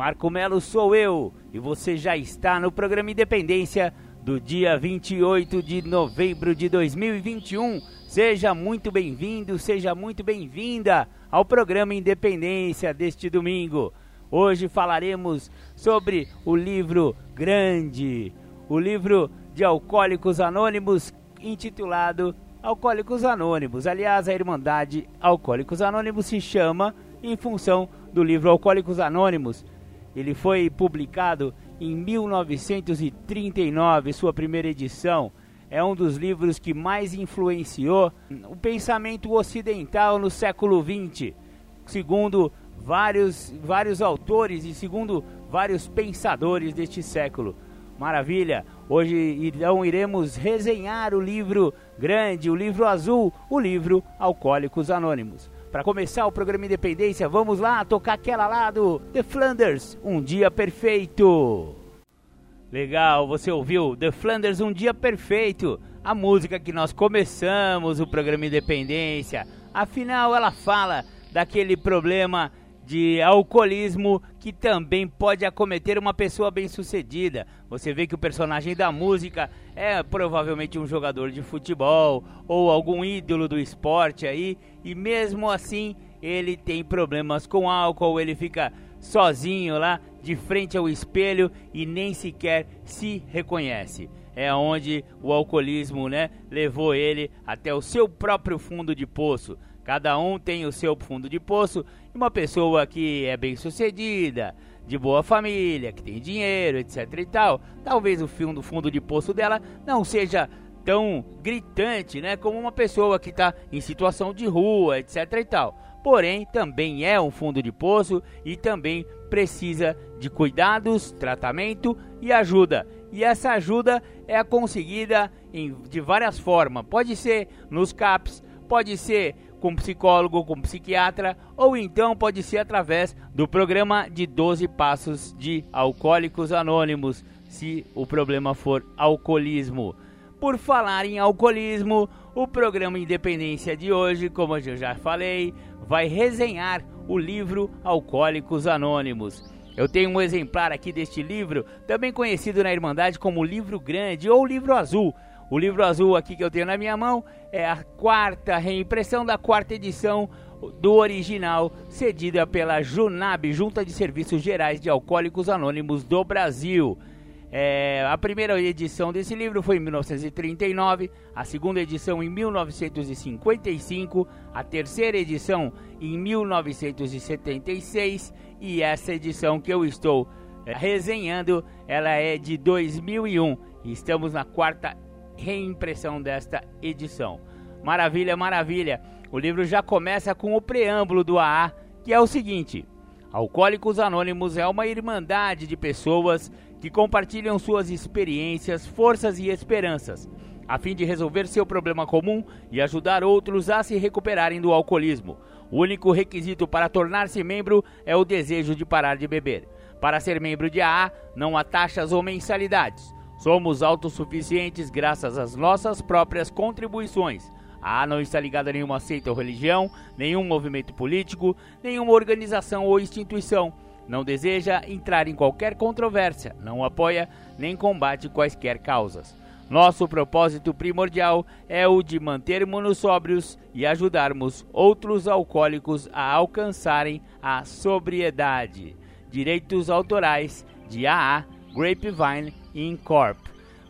Marco Melo sou eu e você já está no programa Independência do dia 28 de novembro de 2021. Seja muito bem-vindo, seja muito bem-vinda ao programa Independência deste domingo. Hoje falaremos sobre o livro grande, o livro de Alcoólicos Anônimos intitulado Alcoólicos Anônimos. Aliás, a Irmandade Alcoólicos Anônimos se chama em função do livro Alcoólicos Anônimos, ele foi publicado em 1939, sua primeira edição. É um dos livros que mais influenciou o pensamento ocidental no século XX, segundo vários, vários autores e segundo vários pensadores deste século. Maravilha! Hoje então iremos resenhar o livro grande, o livro azul, o livro Alcoólicos Anônimos. Para começar o programa Independência, vamos lá tocar aquela lá do The Flanders, Um Dia Perfeito. Legal, você ouviu The Flanders, Um Dia Perfeito, a música que nós começamos o programa Independência. Afinal, ela fala daquele problema de alcoolismo que também pode acometer uma pessoa bem-sucedida. Você vê que o personagem da música é provavelmente um jogador de futebol ou algum ídolo do esporte aí, e mesmo assim ele tem problemas com álcool, ele fica sozinho lá de frente ao espelho e nem sequer se reconhece. É onde o alcoolismo, né, levou ele até o seu próprio fundo de poço. Cada um tem o seu fundo de poço uma pessoa que é bem sucedida, de boa família, que tem dinheiro, etc e tal, talvez o fundo, fundo de poço dela não seja tão gritante, né, como uma pessoa que está em situação de rua, etc e tal. Porém, também é um fundo de poço e também precisa de cuidados, tratamento e ajuda. E essa ajuda é conseguida em, de várias formas. Pode ser nos CAPs, pode ser com psicólogo, com psiquiatra, ou então pode ser através do programa de 12 passos de Alcoólicos Anônimos, se o problema for alcoolismo. Por falar em alcoolismo, o programa Independência de hoje, como eu já falei, vai resenhar o livro Alcoólicos Anônimos. Eu tenho um exemplar aqui deste livro, também conhecido na Irmandade como Livro Grande ou Livro Azul o livro azul aqui que eu tenho na minha mão é a quarta reimpressão da quarta edição do original, cedida pela Junab, Junta de Serviços Gerais de Alcoólicos Anônimos do Brasil. É, a primeira edição desse livro foi em 1939, a segunda edição em 1955, a terceira edição em 1976 e essa edição que eu estou é, resenhando, ela é de 2001. Estamos na quarta reimpressão desta edição. Maravilha, maravilha! O livro já começa com o preâmbulo do AA, que é o seguinte: Alcoólicos Anônimos é uma irmandade de pessoas que compartilham suas experiências, forças e esperanças, a fim de resolver seu problema comum e ajudar outros a se recuperarem do alcoolismo. O único requisito para tornar-se membro é o desejo de parar de beber. Para ser membro de AA, não há taxas ou mensalidades. Somos autossuficientes graças às nossas próprias contribuições. A A não está ligada a nenhuma seita ou religião, nenhum movimento político, nenhuma organização ou instituição. Não deseja entrar em qualquer controvérsia, não apoia nem combate quaisquer causas. Nosso propósito primordial é o de mantermos-nos sóbrios e ajudarmos outros alcoólicos a alcançarem a sobriedade. Direitos autorais de AA Grapevine Incorp.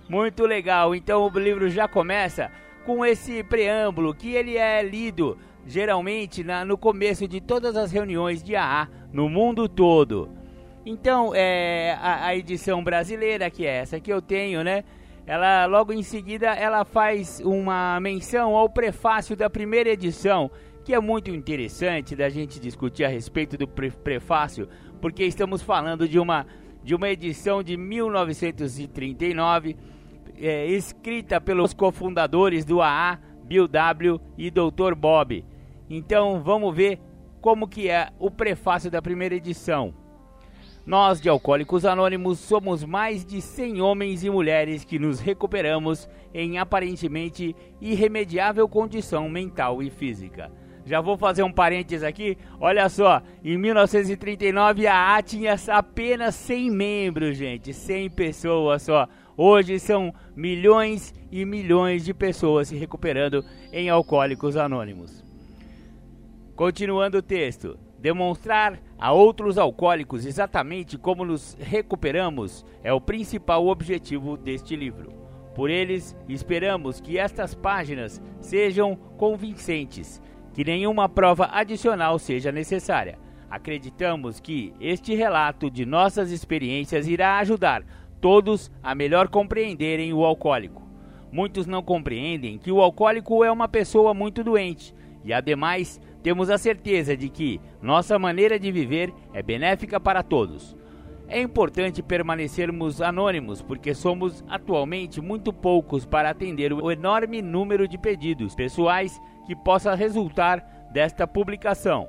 Muito legal, então o livro já começa com esse preâmbulo que ele é lido geralmente na, no começo de todas as reuniões de AA no mundo todo. Então, é, a, a, edição brasileira, que é essa que eu tenho, né? Ela logo em seguida ela faz uma menção ao prefácio da primeira edição, que é muito interessante da gente discutir a respeito do pre prefácio, porque estamos falando de uma de uma edição de 1939, é, escrita pelos cofundadores do AA, Bill W. e Dr. Bob. Então vamos ver como que é o prefácio da primeira edição. Nós de Alcoólicos Anônimos somos mais de 100 homens e mulheres que nos recuperamos em aparentemente irremediável condição mental e física. Já vou fazer um parênteses aqui. Olha só, em 1939 a A tinha apenas 100 membros, gente, 100 pessoas só. Hoje são milhões e milhões de pessoas se recuperando em Alcoólicos Anônimos. Continuando o texto. Demonstrar a outros alcoólicos exatamente como nos recuperamos é o principal objetivo deste livro. Por eles, esperamos que estas páginas sejam convincentes, que nenhuma prova adicional seja necessária. Acreditamos que este relato de nossas experiências irá ajudar todos a melhor compreenderem o alcoólico. Muitos não compreendem que o alcoólico é uma pessoa muito doente e, ademais, temos a certeza de que nossa maneira de viver é benéfica para todos. É importante permanecermos anônimos porque somos atualmente muito poucos para atender o enorme número de pedidos pessoais que possa resultar desta publicação.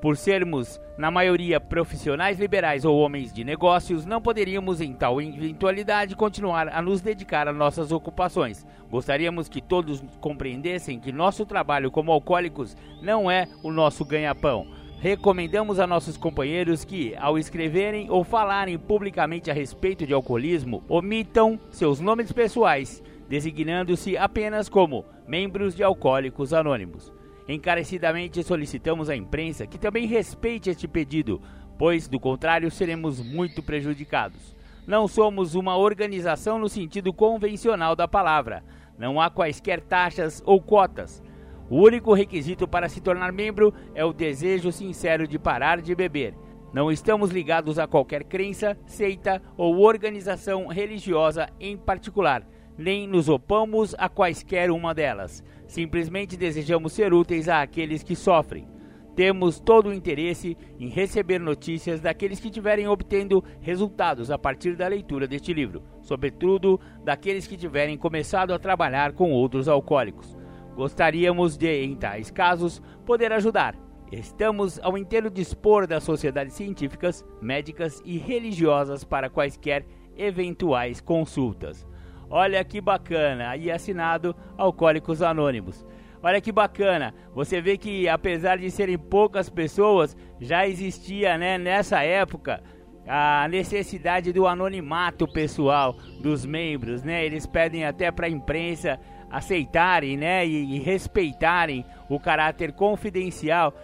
Por sermos, na maioria, profissionais liberais ou homens de negócios, não poderíamos, em tal eventualidade, continuar a nos dedicar a nossas ocupações. Gostaríamos que todos compreendessem que nosso trabalho como alcoólicos não é o nosso ganha-pão. Recomendamos a nossos companheiros que, ao escreverem ou falarem publicamente a respeito de alcoolismo, omitam seus nomes pessoais, designando-se apenas como membros de Alcoólicos Anônimos. Encarecidamente solicitamos à imprensa que também respeite este pedido, pois, do contrário, seremos muito prejudicados. Não somos uma organização no sentido convencional da palavra. Não há quaisquer taxas ou cotas. O único requisito para se tornar membro é o desejo sincero de parar de beber. Não estamos ligados a qualquer crença, seita ou organização religiosa em particular, nem nos opomos a quaisquer uma delas. Simplesmente desejamos ser úteis àqueles que sofrem. Temos todo o interesse em receber notícias daqueles que estiverem obtendo resultados a partir da leitura deste livro, sobretudo daqueles que tiverem começado a trabalhar com outros alcoólicos. Gostaríamos de, em tais casos, poder ajudar. Estamos ao inteiro dispor das sociedades científicas, médicas e religiosas para quaisquer eventuais consultas. Olha que bacana, aí assinado Alcoólicos Anônimos. Olha que bacana, você vê que apesar de serem poucas pessoas, já existia né, nessa época a necessidade do anonimato pessoal dos membros, né? Eles pedem até para a imprensa aceitarem, né, e, e respeitarem o caráter confidencial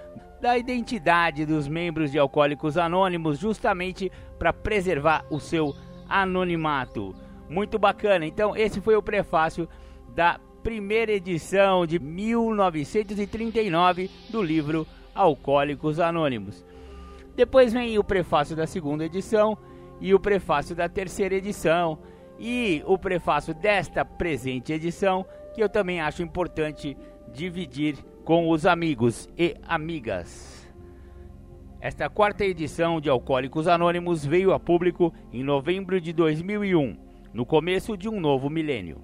da identidade dos membros de Alcoólicos Anônimos, justamente para preservar o seu anonimato. Muito bacana. Então, esse foi o prefácio da primeira edição de 1939 do livro Alcoólicos Anônimos. Depois vem o prefácio da segunda edição e o prefácio da terceira edição e o prefácio desta presente edição, que eu também acho importante dividir com os amigos e amigas. Esta quarta edição de Alcoólicos Anônimos veio a público em novembro de 2001 no começo de um novo milênio.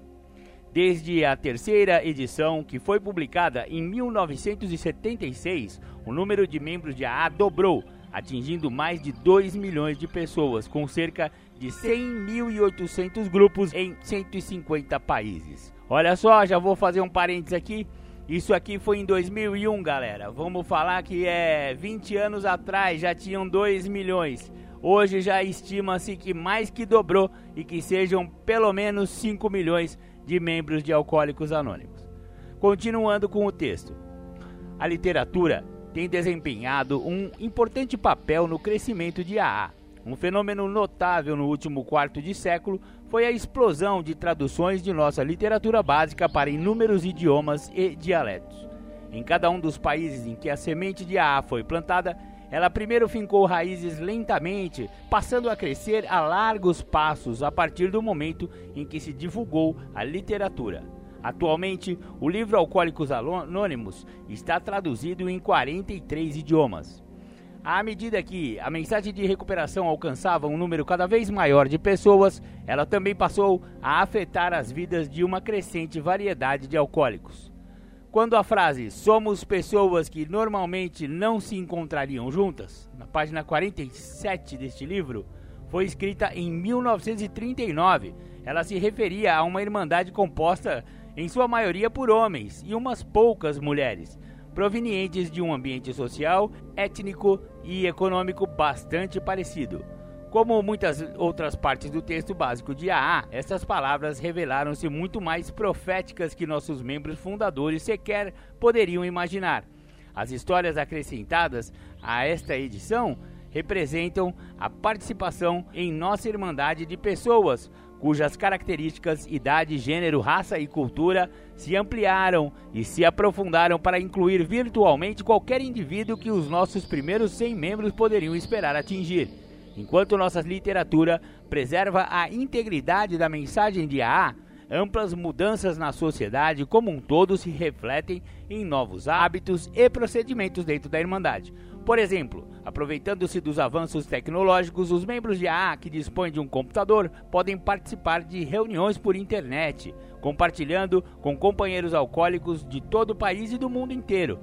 Desde a terceira edição, que foi publicada em 1976, o número de membros de AA dobrou, atingindo mais de 2 milhões de pessoas, com cerca de 100.800 grupos em 150 países. Olha só, já vou fazer um parênteses aqui. Isso aqui foi em 2001, galera. Vamos falar que é 20 anos atrás já tinham 2 milhões. Hoje já estima-se que mais que dobrou e que sejam pelo menos 5 milhões de membros de Alcoólicos Anônimos. Continuando com o texto. A literatura tem desempenhado um importante papel no crescimento de AA. Um fenômeno notável no último quarto de século foi a explosão de traduções de nossa literatura básica para inúmeros idiomas e dialetos. Em cada um dos países em que a semente de AA foi plantada, ela primeiro fincou raízes lentamente, passando a crescer a largos passos a partir do momento em que se divulgou a literatura. Atualmente, o livro Alcoólicos Anônimos está traduzido em 43 idiomas. À medida que a mensagem de recuperação alcançava um número cada vez maior de pessoas, ela também passou a afetar as vidas de uma crescente variedade de alcoólicos. Quando a frase somos pessoas que normalmente não se encontrariam juntas, na página 47 deste livro, foi escrita em 1939, ela se referia a uma irmandade composta em sua maioria por homens e umas poucas mulheres provenientes de um ambiente social, étnico e econômico bastante parecido. Como muitas outras partes do texto básico de AA, essas palavras revelaram-se muito mais proféticas que nossos membros fundadores sequer poderiam imaginar. As histórias acrescentadas a esta edição representam a participação em nossa Irmandade de pessoas cujas características, idade, gênero, raça e cultura se ampliaram e se aprofundaram para incluir virtualmente qualquer indivíduo que os nossos primeiros 100 membros poderiam esperar atingir. Enquanto nossa literatura preserva a integridade da mensagem de AA, amplas mudanças na sociedade como um todo se refletem em novos hábitos e procedimentos dentro da Irmandade. Por exemplo, aproveitando-se dos avanços tecnológicos, os membros de AA que dispõem de um computador podem participar de reuniões por internet, compartilhando com companheiros alcoólicos de todo o país e do mundo inteiro.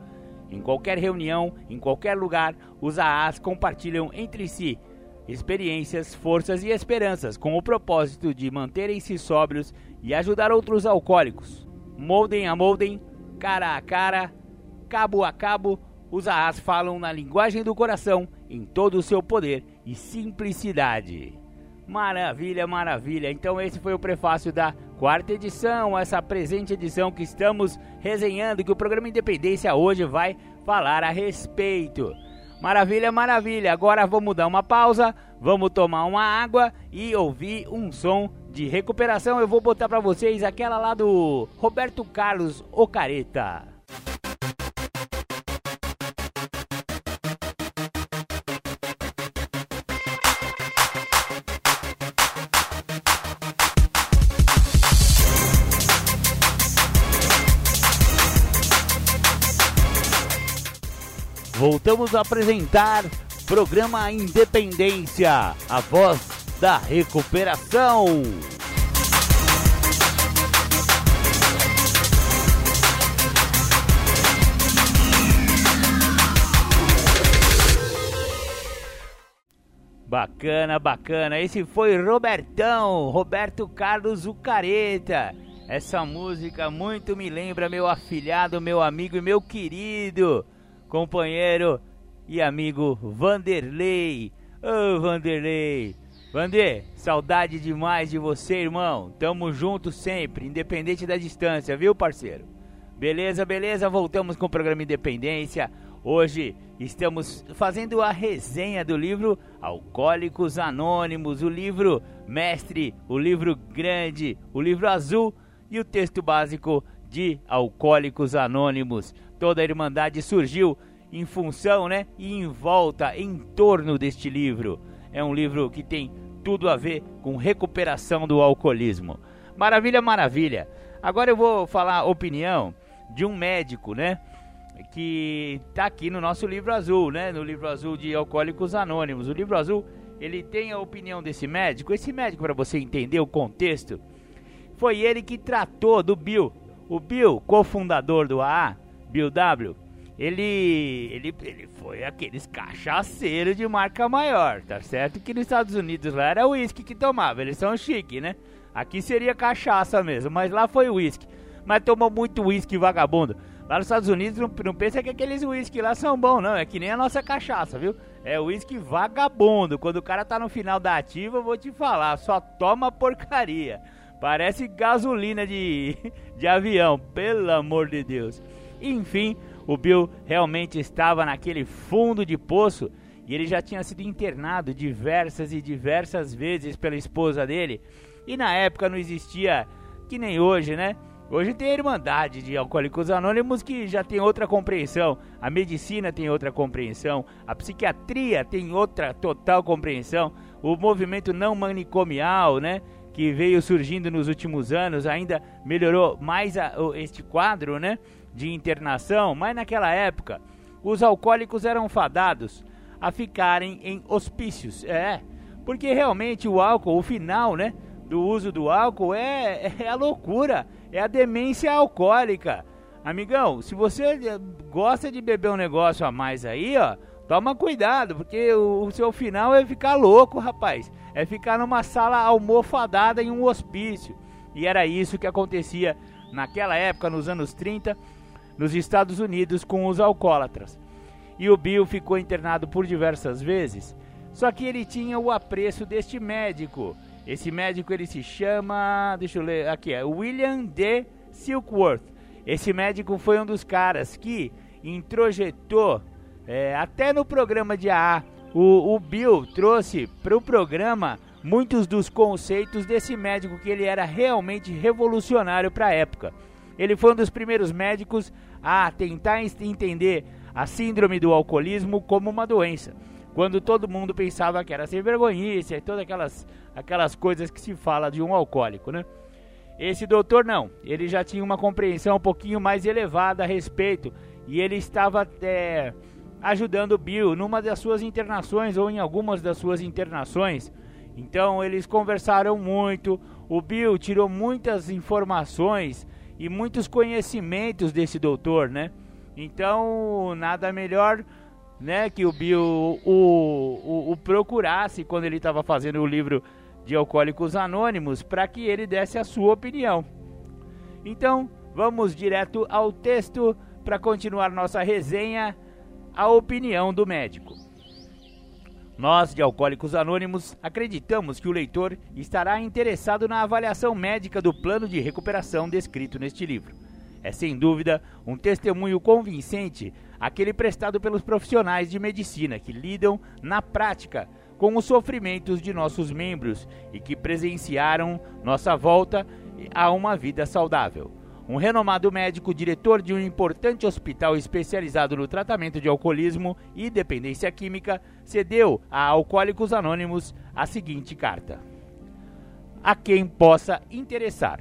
Em qualquer reunião, em qualquer lugar, os AAs compartilham entre si experiências, forças e esperanças com o propósito de manterem-se sóbrios e ajudar outros alcoólicos. Moldem a moldem, cara a cara, cabo a cabo, os AAs falam na linguagem do coração, em todo o seu poder e simplicidade. Maravilha, maravilha. Então esse foi o prefácio da quarta edição, essa presente edição que estamos resenhando, que o programa Independência hoje vai falar a respeito. Maravilha, maravilha. Agora vamos dar uma pausa, vamos tomar uma água e ouvir um som de recuperação. Eu vou botar para vocês aquela lá do Roberto Carlos Ocareta. Voltamos a apresentar programa Independência, a voz da recuperação. Bacana, bacana. Esse foi Robertão, Roberto Carlos Ucareta. Essa música muito me lembra meu afilhado, meu amigo e meu querido companheiro e amigo Vanderlei. Ô oh, Vanderlei. Vander, saudade demais de você, irmão. Tamo junto sempre, independente da distância, viu, parceiro? Beleza, beleza, voltamos com o programa Independência. Hoje estamos fazendo a resenha do livro Alcoólicos Anônimos, o livro mestre, o livro grande, o livro azul e o texto básico de Alcoólicos Anônimos. Toda a Irmandade surgiu em função, né, e em volta, em torno deste livro. É um livro que tem tudo a ver com recuperação do alcoolismo. Maravilha, maravilha. Agora eu vou falar a opinião de um médico, né, que está aqui no nosso livro azul, né, no livro azul de Alcoólicos Anônimos. O livro azul, ele tem a opinião desse médico. Esse médico, para você entender o contexto, foi ele que tratou do Bill. O Bill, cofundador do AA, Bill W, ele, ele, ele foi aqueles cachaceiros de marca maior, tá certo? Que nos Estados Unidos lá era uísque que tomava, eles são chique, né? Aqui seria cachaça mesmo, mas lá foi uísque. Mas tomou muito uísque vagabundo. Lá nos Estados Unidos não, não pensa que aqueles uísque lá são bons, não. É que nem a nossa cachaça, viu? É uísque vagabundo. Quando o cara tá no final da ativa, eu vou te falar, só toma porcaria. Parece gasolina de, de avião, pelo amor de Deus. Enfim, o Bill realmente estava naquele fundo de poço e ele já tinha sido internado diversas e diversas vezes pela esposa dele. E na época não existia, que nem hoje, né? Hoje tem a Irmandade de Alcoólicos Anônimos que já tem outra compreensão, a medicina tem outra compreensão, a psiquiatria tem outra total compreensão, o movimento não manicomial, né? Que veio surgindo nos últimos anos ainda melhorou mais a, este quadro, né? De internação, mas naquela época os alcoólicos eram fadados a ficarem em hospícios. É, porque realmente o álcool, o final, né, do uso do álcool é, é a loucura, é a demência alcoólica. Amigão, se você gosta de beber um negócio a mais aí, ó, toma cuidado, porque o, o seu final é ficar louco, rapaz. É ficar numa sala almofadada em um hospício. E era isso que acontecia naquela época, nos anos 30, nos Estados Unidos, com os alcoólatras. E o Bill ficou internado por diversas vezes, só que ele tinha o apreço deste médico. Esse médico ele se chama, deixa eu ler, aqui é William D. Silkworth. Esse médico foi um dos caras que introjetou é, até no programa de AA. O, o Bill trouxe para o programa muitos dos conceitos desse médico que ele era realmente revolucionário para a época. Ele foi um dos primeiros médicos a tentar entender a síndrome do alcoolismo como uma doença, quando todo mundo pensava que era sem vergonhice e todas aquelas, aquelas coisas que se fala de um alcoólico, né? Esse doutor não, ele já tinha uma compreensão um pouquinho mais elevada a respeito e ele estava é, ajudando Bill numa das suas internações ou em algumas das suas internações então eles conversaram muito. O Bill tirou muitas informações e muitos conhecimentos desse doutor, né? Então nada melhor, né, que o Bill o, o, o procurasse quando ele estava fazendo o livro de Alcoólicos Anônimos para que ele desse a sua opinião. Então vamos direto ao texto para continuar nossa resenha. A opinião do médico. Nós, de Alcoólicos Anônimos, acreditamos que o leitor estará interessado na avaliação médica do plano de recuperação descrito neste livro. É sem dúvida um testemunho convincente aquele prestado pelos profissionais de medicina que lidam na prática com os sofrimentos de nossos membros e que presenciaram nossa volta a uma vida saudável. Um renomado médico, diretor de um importante hospital especializado no tratamento de alcoolismo e dependência química, cedeu a Alcoólicos Anônimos a seguinte carta: A quem possa interessar.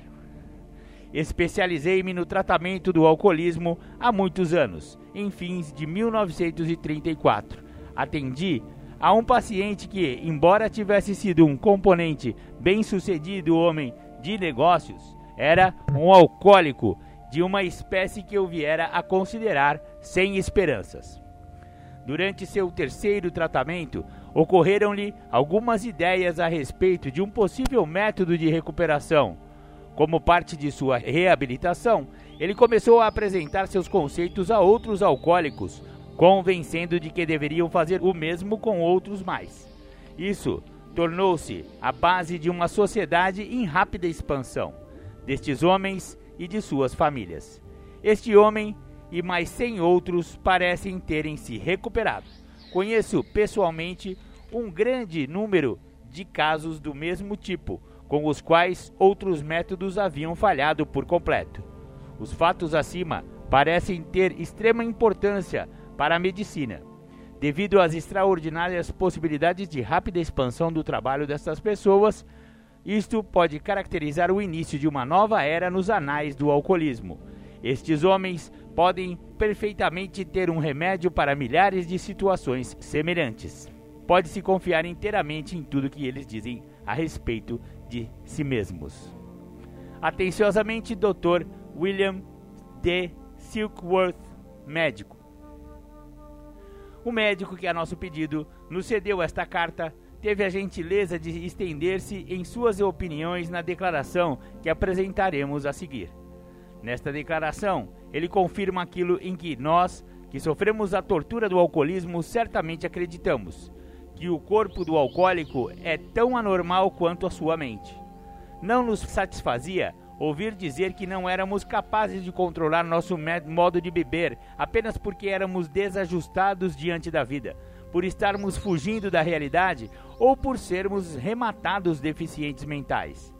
Especializei-me no tratamento do alcoolismo há muitos anos, em fins de 1934. Atendi a um paciente que, embora tivesse sido um componente bem-sucedido homem de negócios, era um alcoólico de uma espécie que eu viera a considerar sem esperanças. Durante seu terceiro tratamento, ocorreram-lhe algumas ideias a respeito de um possível método de recuperação. Como parte de sua reabilitação, ele começou a apresentar seus conceitos a outros alcoólicos, convencendo de que deveriam fazer o mesmo com outros mais. Isso tornou-se a base de uma sociedade em rápida expansão destes homens e de suas famílias. Este homem e mais cem outros parecem terem se recuperado. Conheço pessoalmente um grande número de casos do mesmo tipo, com os quais outros métodos haviam falhado por completo. Os fatos acima parecem ter extrema importância para a medicina, devido às extraordinárias possibilidades de rápida expansão do trabalho dessas pessoas isto pode caracterizar o início de uma nova era nos anais do alcoolismo. Estes homens podem perfeitamente ter um remédio para milhares de situações semelhantes. Pode-se confiar inteiramente em tudo que eles dizem a respeito de si mesmos. Atenciosamente, Dr. William D. Silkworth, médico. O médico que, a nosso pedido, nos cedeu esta carta teve a gentileza de estender-se em suas opiniões na declaração que apresentaremos a seguir. Nesta declaração, ele confirma aquilo em que nós, que sofremos a tortura do alcoolismo, certamente acreditamos: que o corpo do alcoólico é tão anormal quanto a sua mente. Não nos satisfazia ouvir dizer que não éramos capazes de controlar nosso modo de beber apenas porque éramos desajustados diante da vida por estarmos fugindo da realidade ou por sermos rematados deficientes mentais.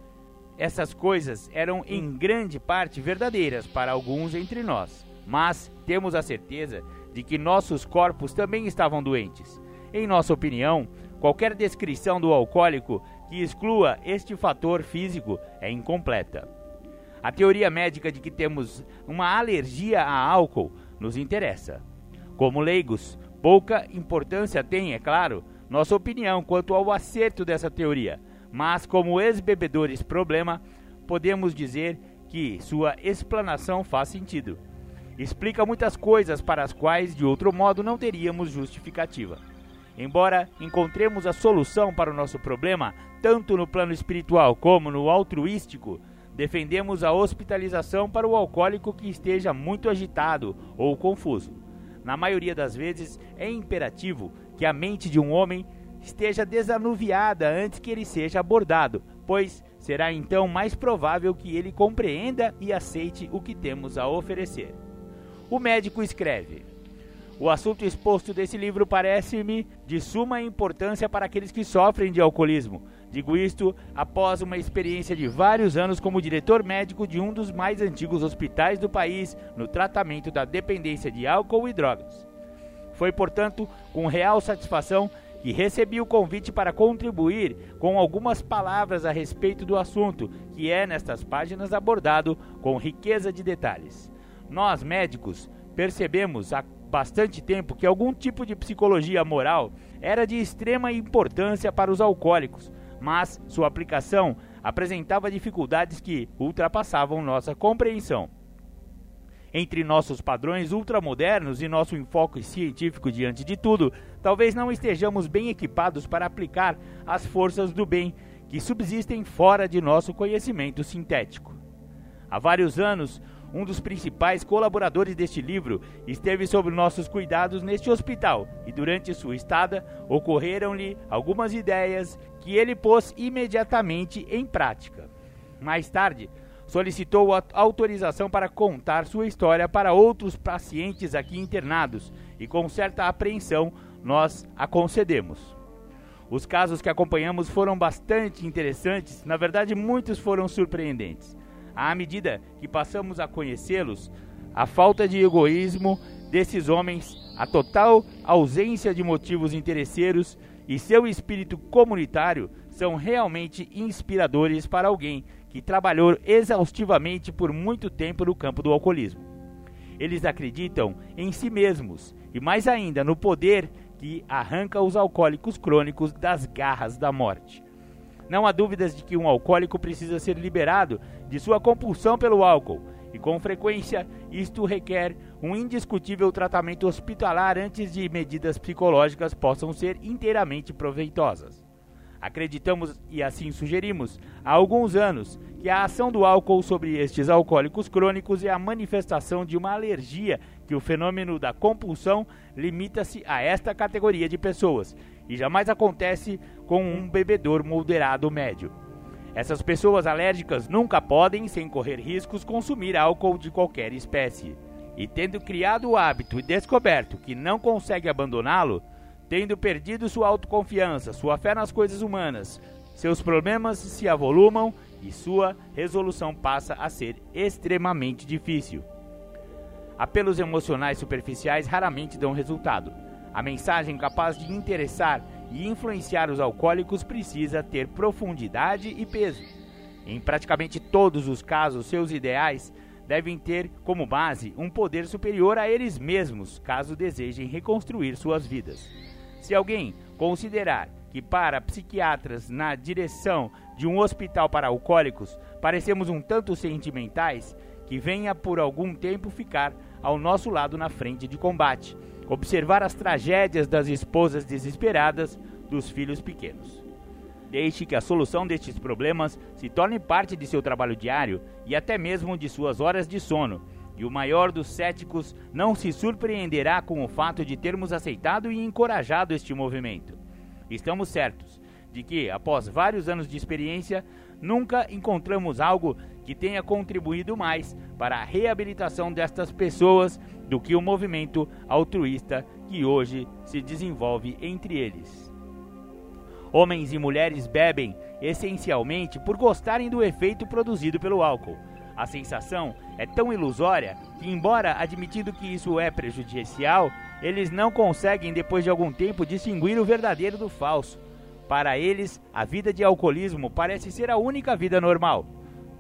Essas coisas eram em grande parte verdadeiras para alguns entre nós, mas temos a certeza de que nossos corpos também estavam doentes. Em nossa opinião, qualquer descrição do alcoólico que exclua este fator físico é incompleta. A teoria médica de que temos uma alergia a álcool nos interessa. Como leigos, Pouca importância tem, é claro, nossa opinião quanto ao acerto dessa teoria, mas como ex-bebedores problema, podemos dizer que sua explanação faz sentido. Explica muitas coisas para as quais de outro modo não teríamos justificativa. Embora encontremos a solução para o nosso problema, tanto no plano espiritual como no altruístico, defendemos a hospitalização para o alcoólico que esteja muito agitado ou confuso. Na maioria das vezes, é imperativo que a mente de um homem esteja desanuviada antes que ele seja abordado, pois será então mais provável que ele compreenda e aceite o que temos a oferecer. O médico escreve: O assunto exposto desse livro parece-me de suma importância para aqueles que sofrem de alcoolismo. Digo isto após uma experiência de vários anos como diretor médico de um dos mais antigos hospitais do país no tratamento da dependência de álcool e drogas. Foi, portanto, com real satisfação que recebi o convite para contribuir com algumas palavras a respeito do assunto, que é nestas páginas abordado com riqueza de detalhes. Nós, médicos, percebemos há bastante tempo que algum tipo de psicologia moral era de extrema importância para os alcoólicos, mas sua aplicação apresentava dificuldades que ultrapassavam nossa compreensão. Entre nossos padrões ultramodernos e nosso enfoque científico diante de tudo, talvez não estejamos bem equipados para aplicar as forças do bem que subsistem fora de nosso conhecimento sintético. Há vários anos, um dos principais colaboradores deste livro, esteve sob nossos cuidados neste hospital e durante sua estada ocorreram-lhe algumas ideias que ele pôs imediatamente em prática. Mais tarde, solicitou autorização para contar sua história para outros pacientes aqui internados e, com certa apreensão, nós a concedemos. Os casos que acompanhamos foram bastante interessantes, na verdade, muitos foram surpreendentes à medida que passamos a conhecê-los, a falta de egoísmo desses homens, a total ausência de motivos interesseiros e seu espírito comunitário são realmente inspiradores para alguém que trabalhou exaustivamente por muito tempo no campo do alcoolismo. Eles acreditam em si mesmos e, mais ainda, no poder que arranca os alcoólicos crônicos das garras da morte. Não há dúvidas de que um alcoólico precisa ser liberado de sua compulsão pelo álcool, e com frequência isto requer um indiscutível tratamento hospitalar antes de medidas psicológicas possam ser inteiramente proveitosas. Acreditamos e assim sugerimos há alguns anos que a ação do álcool sobre estes alcoólicos crônicos é a manifestação de uma alergia que o fenômeno da compulsão limita-se a esta categoria de pessoas e jamais acontece com um bebedor moderado médio. Essas pessoas alérgicas nunca podem, sem correr riscos, consumir álcool de qualquer espécie. E tendo criado o hábito e descoberto que não consegue abandoná-lo, tendo perdido sua autoconfiança, sua fé nas coisas humanas, seus problemas se avolumam e sua resolução passa a ser extremamente difícil. Apelos emocionais superficiais raramente dão resultado. A mensagem capaz de interessar e influenciar os alcoólicos precisa ter profundidade e peso. Em praticamente todos os casos, seus ideais devem ter como base um poder superior a eles mesmos, caso desejem reconstruir suas vidas. Se alguém considerar que para psiquiatras na direção de um hospital para alcoólicos parecemos um tanto sentimentais, que venha por algum tempo ficar ao nosso lado na frente de combate observar as tragédias das esposas desesperadas dos filhos pequenos. Deixe que a solução destes problemas se torne parte de seu trabalho diário e até mesmo de suas horas de sono, e o maior dos céticos não se surpreenderá com o fato de termos aceitado e encorajado este movimento. Estamos certos de que, após vários anos de experiência, nunca encontramos algo que tenha contribuído mais para a reabilitação destas pessoas do que o movimento altruísta que hoje se desenvolve entre eles. Homens e mulheres bebem essencialmente por gostarem do efeito produzido pelo álcool. A sensação é tão ilusória que, embora admitido que isso é prejudicial, eles não conseguem, depois de algum tempo, distinguir o verdadeiro do falso. Para eles, a vida de alcoolismo parece ser a única vida normal.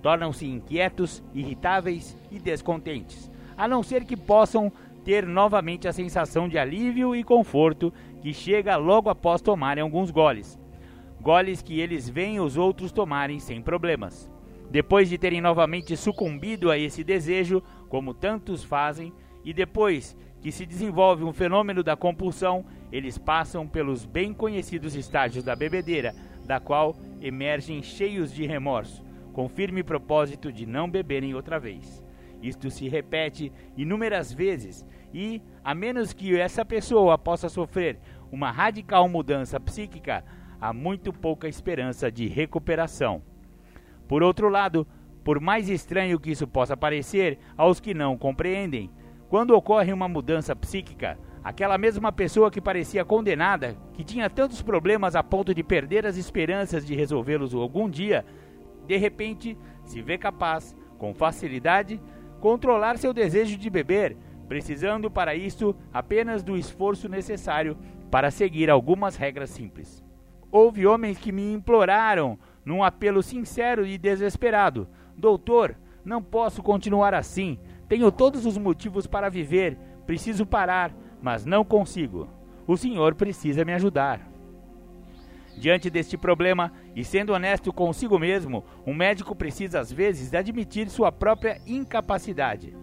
Tornam-se inquietos, irritáveis e descontentes, a não ser que possam ter novamente a sensação de alívio e conforto que chega logo após tomarem alguns goles. Goles que eles veem os outros tomarem sem problemas. Depois de terem novamente sucumbido a esse desejo, como tantos fazem, e depois que se desenvolve um fenômeno da compulsão, eles passam pelos bem conhecidos estágios da bebedeira, da qual emergem cheios de remorso, com firme propósito de não beberem outra vez. Isto se repete inúmeras vezes e, a menos que essa pessoa possa sofrer uma radical mudança psíquica, há muito pouca esperança de recuperação. Por outro lado, por mais estranho que isso possa parecer aos que não compreendem, quando ocorre uma mudança psíquica, aquela mesma pessoa que parecia condenada, que tinha tantos problemas a ponto de perder as esperanças de resolvê-los algum dia, de repente se vê capaz, com facilidade, controlar seu desejo de beber, precisando para isso apenas do esforço necessário para seguir algumas regras simples. Houve homens que me imploraram, num apelo sincero e desesperado: Doutor, não posso continuar assim. Tenho todos os motivos para viver, preciso parar, mas não consigo. O senhor precisa me ajudar. Diante deste problema, e sendo honesto consigo mesmo, um médico precisa às vezes admitir sua própria incapacidade.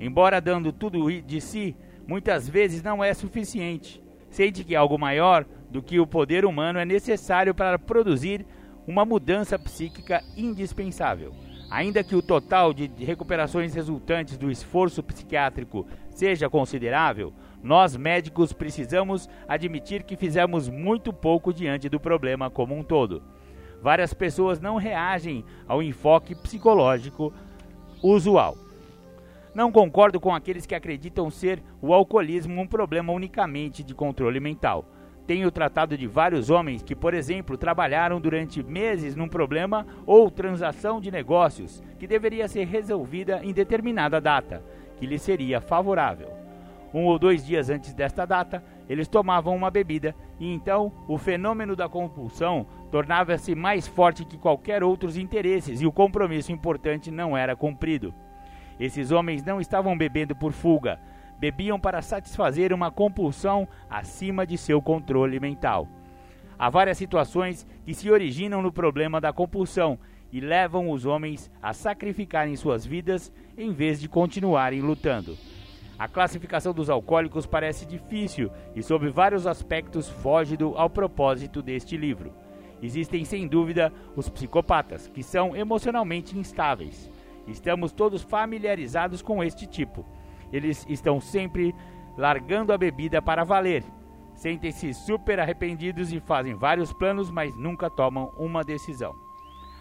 Embora dando tudo de si, muitas vezes não é suficiente. Sente que algo maior do que o poder humano é necessário para produzir uma mudança psíquica indispensável. Ainda que o total de recuperações resultantes do esforço psiquiátrico seja considerável, nós médicos precisamos admitir que fizemos muito pouco diante do problema como um todo. Várias pessoas não reagem ao enfoque psicológico usual. Não concordo com aqueles que acreditam ser o alcoolismo um problema unicamente de controle mental. Tenho tratado de vários homens que, por exemplo, trabalharam durante meses num problema ou transação de negócios que deveria ser resolvida em determinada data, que lhe seria favorável. Um ou dois dias antes desta data, eles tomavam uma bebida e então o fenômeno da compulsão tornava-se mais forte que qualquer outros interesses e o compromisso importante não era cumprido. Esses homens não estavam bebendo por fuga, bebiam para satisfazer uma compulsão acima de seu controle mental. Há várias situações que se originam no problema da compulsão e levam os homens a sacrificarem suas vidas em vez de continuarem lutando. A classificação dos alcoólicos parece difícil e, sob vários aspectos, foge do, ao propósito deste livro. Existem, sem dúvida, os psicopatas, que são emocionalmente instáveis. Estamos todos familiarizados com este tipo. Eles estão sempre largando a bebida para valer. Sentem-se super arrependidos e fazem vários planos, mas nunca tomam uma decisão.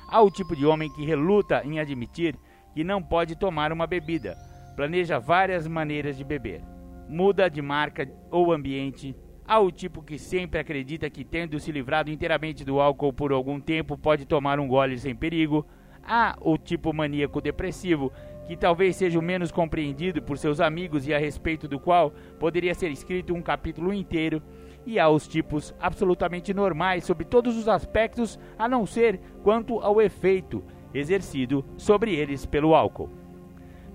Há o tipo de homem que reluta em admitir que não pode tomar uma bebida. Planeja várias maneiras de beber. Muda de marca ou ambiente. Há o tipo que sempre acredita que, tendo se livrado inteiramente do álcool por algum tempo, pode tomar um gole sem perigo. Há o tipo maníaco depressivo que talvez seja o menos compreendido por seus amigos e a respeito do qual poderia ser escrito um capítulo inteiro, e há os tipos absolutamente normais sobre todos os aspectos, a não ser quanto ao efeito exercido sobre eles pelo álcool.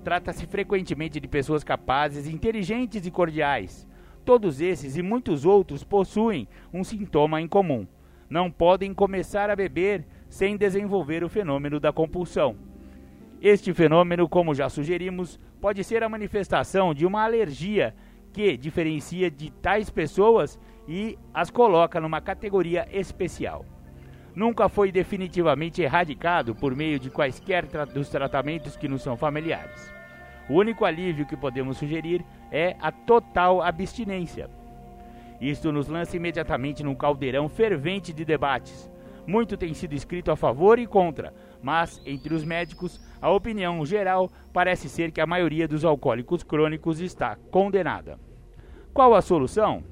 Trata-se frequentemente de pessoas capazes, inteligentes e cordiais. Todos esses e muitos outros possuem um sintoma em comum. Não podem começar a beber sem desenvolver o fenômeno da compulsão. Este fenômeno, como já sugerimos, pode ser a manifestação de uma alergia que diferencia de tais pessoas e as coloca numa categoria especial. Nunca foi definitivamente erradicado por meio de quaisquer tra dos tratamentos que nos são familiares. O único alívio que podemos sugerir é a total abstinência. Isto nos lança imediatamente num caldeirão fervente de debates. Muito tem sido escrito a favor e contra, mas entre os médicos, a opinião geral parece ser que a maioria dos alcoólicos crônicos está condenada. Qual a solução?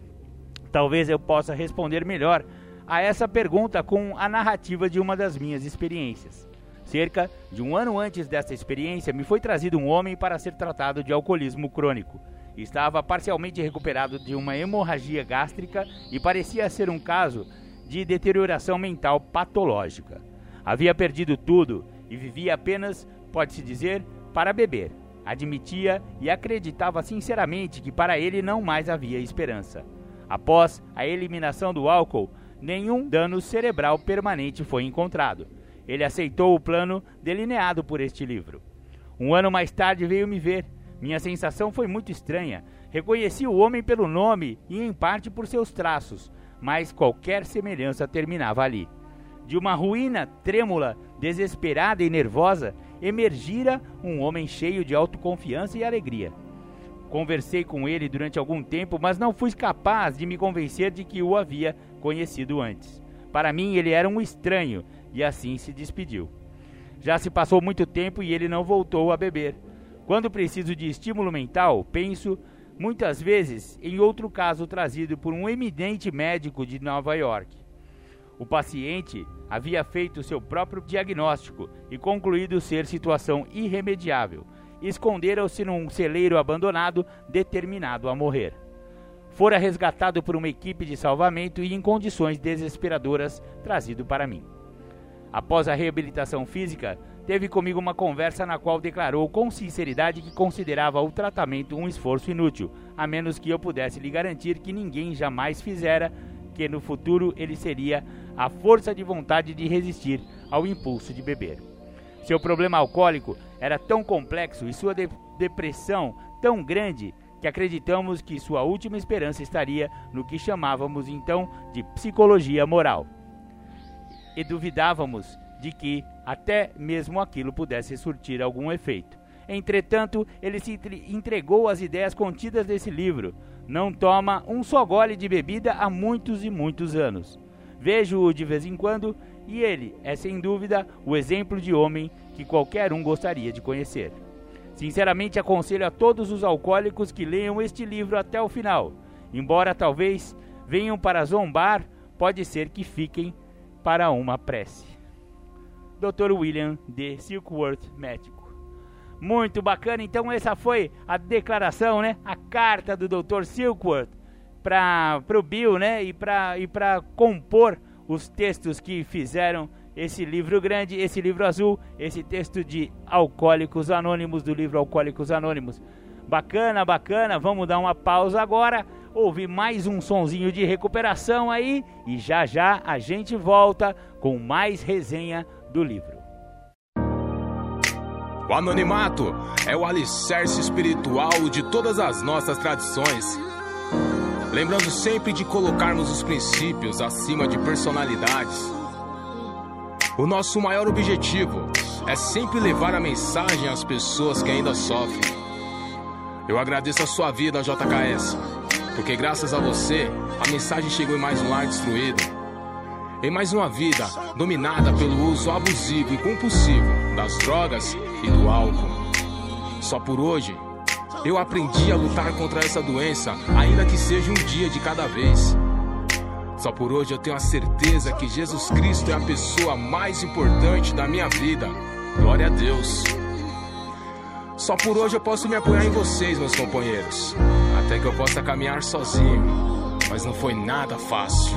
Talvez eu possa responder melhor a essa pergunta com a narrativa de uma das minhas experiências. Cerca de um ano antes desta experiência, me foi trazido um homem para ser tratado de alcoolismo crônico. Estava parcialmente recuperado de uma hemorragia gástrica e parecia ser um caso de deterioração mental patológica. Havia perdido tudo e vivia apenas, pode-se dizer, para beber. Admitia e acreditava sinceramente que para ele não mais havia esperança. Após a eliminação do álcool, nenhum dano cerebral permanente foi encontrado. Ele aceitou o plano delineado por este livro. Um ano mais tarde veio me ver. Minha sensação foi muito estranha. Reconheci o homem pelo nome e em parte por seus traços, mas qualquer semelhança terminava ali. De uma ruína trêmula, desesperada e nervosa, emergira um homem cheio de autoconfiança e alegria. Conversei com ele durante algum tempo, mas não fui capaz de me convencer de que o havia conhecido antes. Para mim, ele era um estranho e assim se despediu. Já se passou muito tempo e ele não voltou a beber. Quando preciso de estímulo mental, penso muitas vezes em outro caso trazido por um eminente médico de Nova York. O paciente havia feito seu próprio diagnóstico e concluído ser situação irremediável. Esconderam-se num celeiro abandonado, determinado a morrer. Fora resgatado por uma equipe de salvamento e em condições desesperadoras trazido para mim. Após a reabilitação física, teve comigo uma conversa na qual declarou com sinceridade que considerava o tratamento um esforço inútil, a menos que eu pudesse lhe garantir que ninguém jamais fizera, que no futuro ele seria a força de vontade de resistir ao impulso de beber. Seu problema alcoólico era tão complexo e sua de depressão tão grande que acreditamos que sua última esperança estaria no que chamávamos então de psicologia moral e duvidávamos de que até mesmo aquilo pudesse surtir algum efeito. Entretanto, ele se entregou às ideias contidas nesse livro. Não toma um só gole de bebida há muitos e muitos anos. Vejo-o de vez em quando e ele é sem dúvida o exemplo de homem que qualquer um gostaria de conhecer. Sinceramente aconselho a todos os alcoólicos que leiam este livro até o final. Embora talvez venham para zombar, pode ser que fiquem para uma prece. Dr. William D. Silkworth, médico. Muito bacana, então essa foi a declaração, né? A carta do Dr. Silkworth para o Bill, né? E para e compor os textos que fizeram esse livro grande, esse livro azul, esse texto de Alcoólicos Anônimos, do livro Alcoólicos Anônimos. Bacana, bacana, vamos dar uma pausa agora ouvir mais um sonzinho de recuperação aí e já já a gente volta com mais resenha do livro. O anonimato é o alicerce espiritual de todas as nossas tradições. Lembrando sempre de colocarmos os princípios acima de personalidades. O nosso maior objetivo é sempre levar a mensagem às pessoas que ainda sofrem. Eu agradeço a sua vida, JKS. Porque graças a você, a mensagem chegou em mais um lar destruído. Em mais uma vida dominada pelo uso abusivo e compulsivo das drogas e do álcool. Só por hoje, eu aprendi a lutar contra essa doença, ainda que seja um dia de cada vez. Só por hoje eu tenho a certeza que Jesus Cristo é a pessoa mais importante da minha vida. Glória a Deus. Só por hoje eu posso me apoiar em vocês, meus companheiros até que eu possa caminhar sozinho. Mas não foi nada fácil.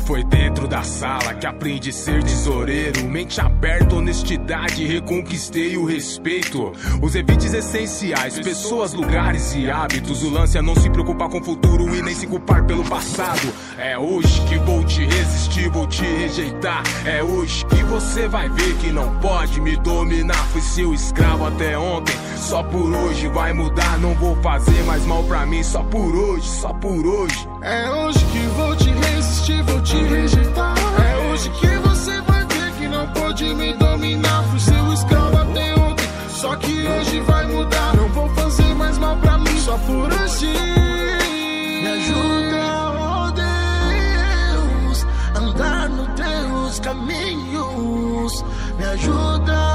foi dentro da sala que aprendi a ser tesoureiro. Mente aberta, honestidade, reconquistei o respeito. Os evites essenciais, pessoas, lugares e hábitos. O lance é não se preocupar com o futuro e nem se culpar pelo passado. É hoje que vou te resistir, vou te rejeitar. É hoje que você vai ver que não pode me dominar. Fui seu escravo até ontem, só por hoje vai mudar. Não vou fazer mais mal pra mim, só por hoje, só por hoje. É hoje que vou te resistir, vou te rejeitar. É hoje que você vai ver que não pode me dominar. Fui seu escravo até ontem, só que hoje vai mudar. Não vou fazer mais mal pra mim, só por hoje. Me ajuda, oh Deus, a andar nos teus caminhos. Me ajuda,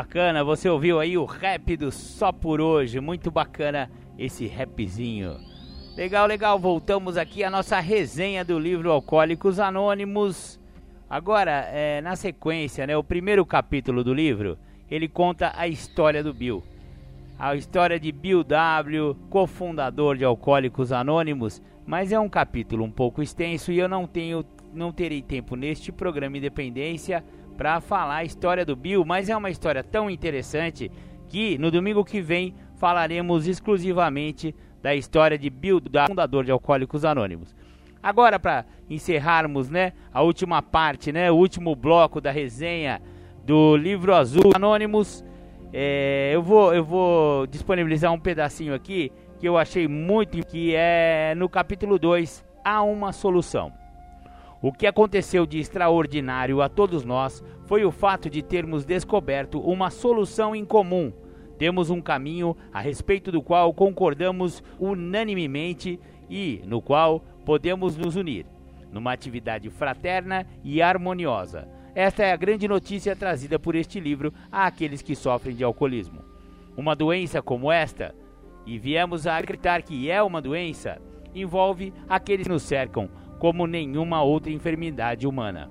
Bacana, você ouviu aí o rap do Só por Hoje, muito bacana esse rapzinho. Legal, legal, voltamos aqui à nossa resenha do livro Alcoólicos Anônimos. Agora, é, na sequência, né, o primeiro capítulo do livro, ele conta a história do Bill. A história de Bill W., cofundador de Alcoólicos Anônimos, mas é um capítulo um pouco extenso e eu não tenho, não terei tempo neste programa Independência para falar a história do Bill, mas é uma história tão interessante que no domingo que vem falaremos exclusivamente da história de Bill, da fundador de Alcoólicos Anônimos. Agora para encerrarmos, né, a última parte, né, o último bloco da resenha do livro Azul Anônimos, é, eu vou eu vou disponibilizar um pedacinho aqui que eu achei muito que é no capítulo 2 há uma solução. O que aconteceu de extraordinário a todos nós foi o fato de termos descoberto uma solução em comum. Temos um caminho a respeito do qual concordamos unanimemente e no qual podemos nos unir, numa atividade fraterna e harmoniosa. Esta é a grande notícia trazida por este livro àqueles que sofrem de alcoolismo. Uma doença como esta, e viemos a acreditar que é uma doença, envolve aqueles que nos cercam como nenhuma outra enfermidade humana.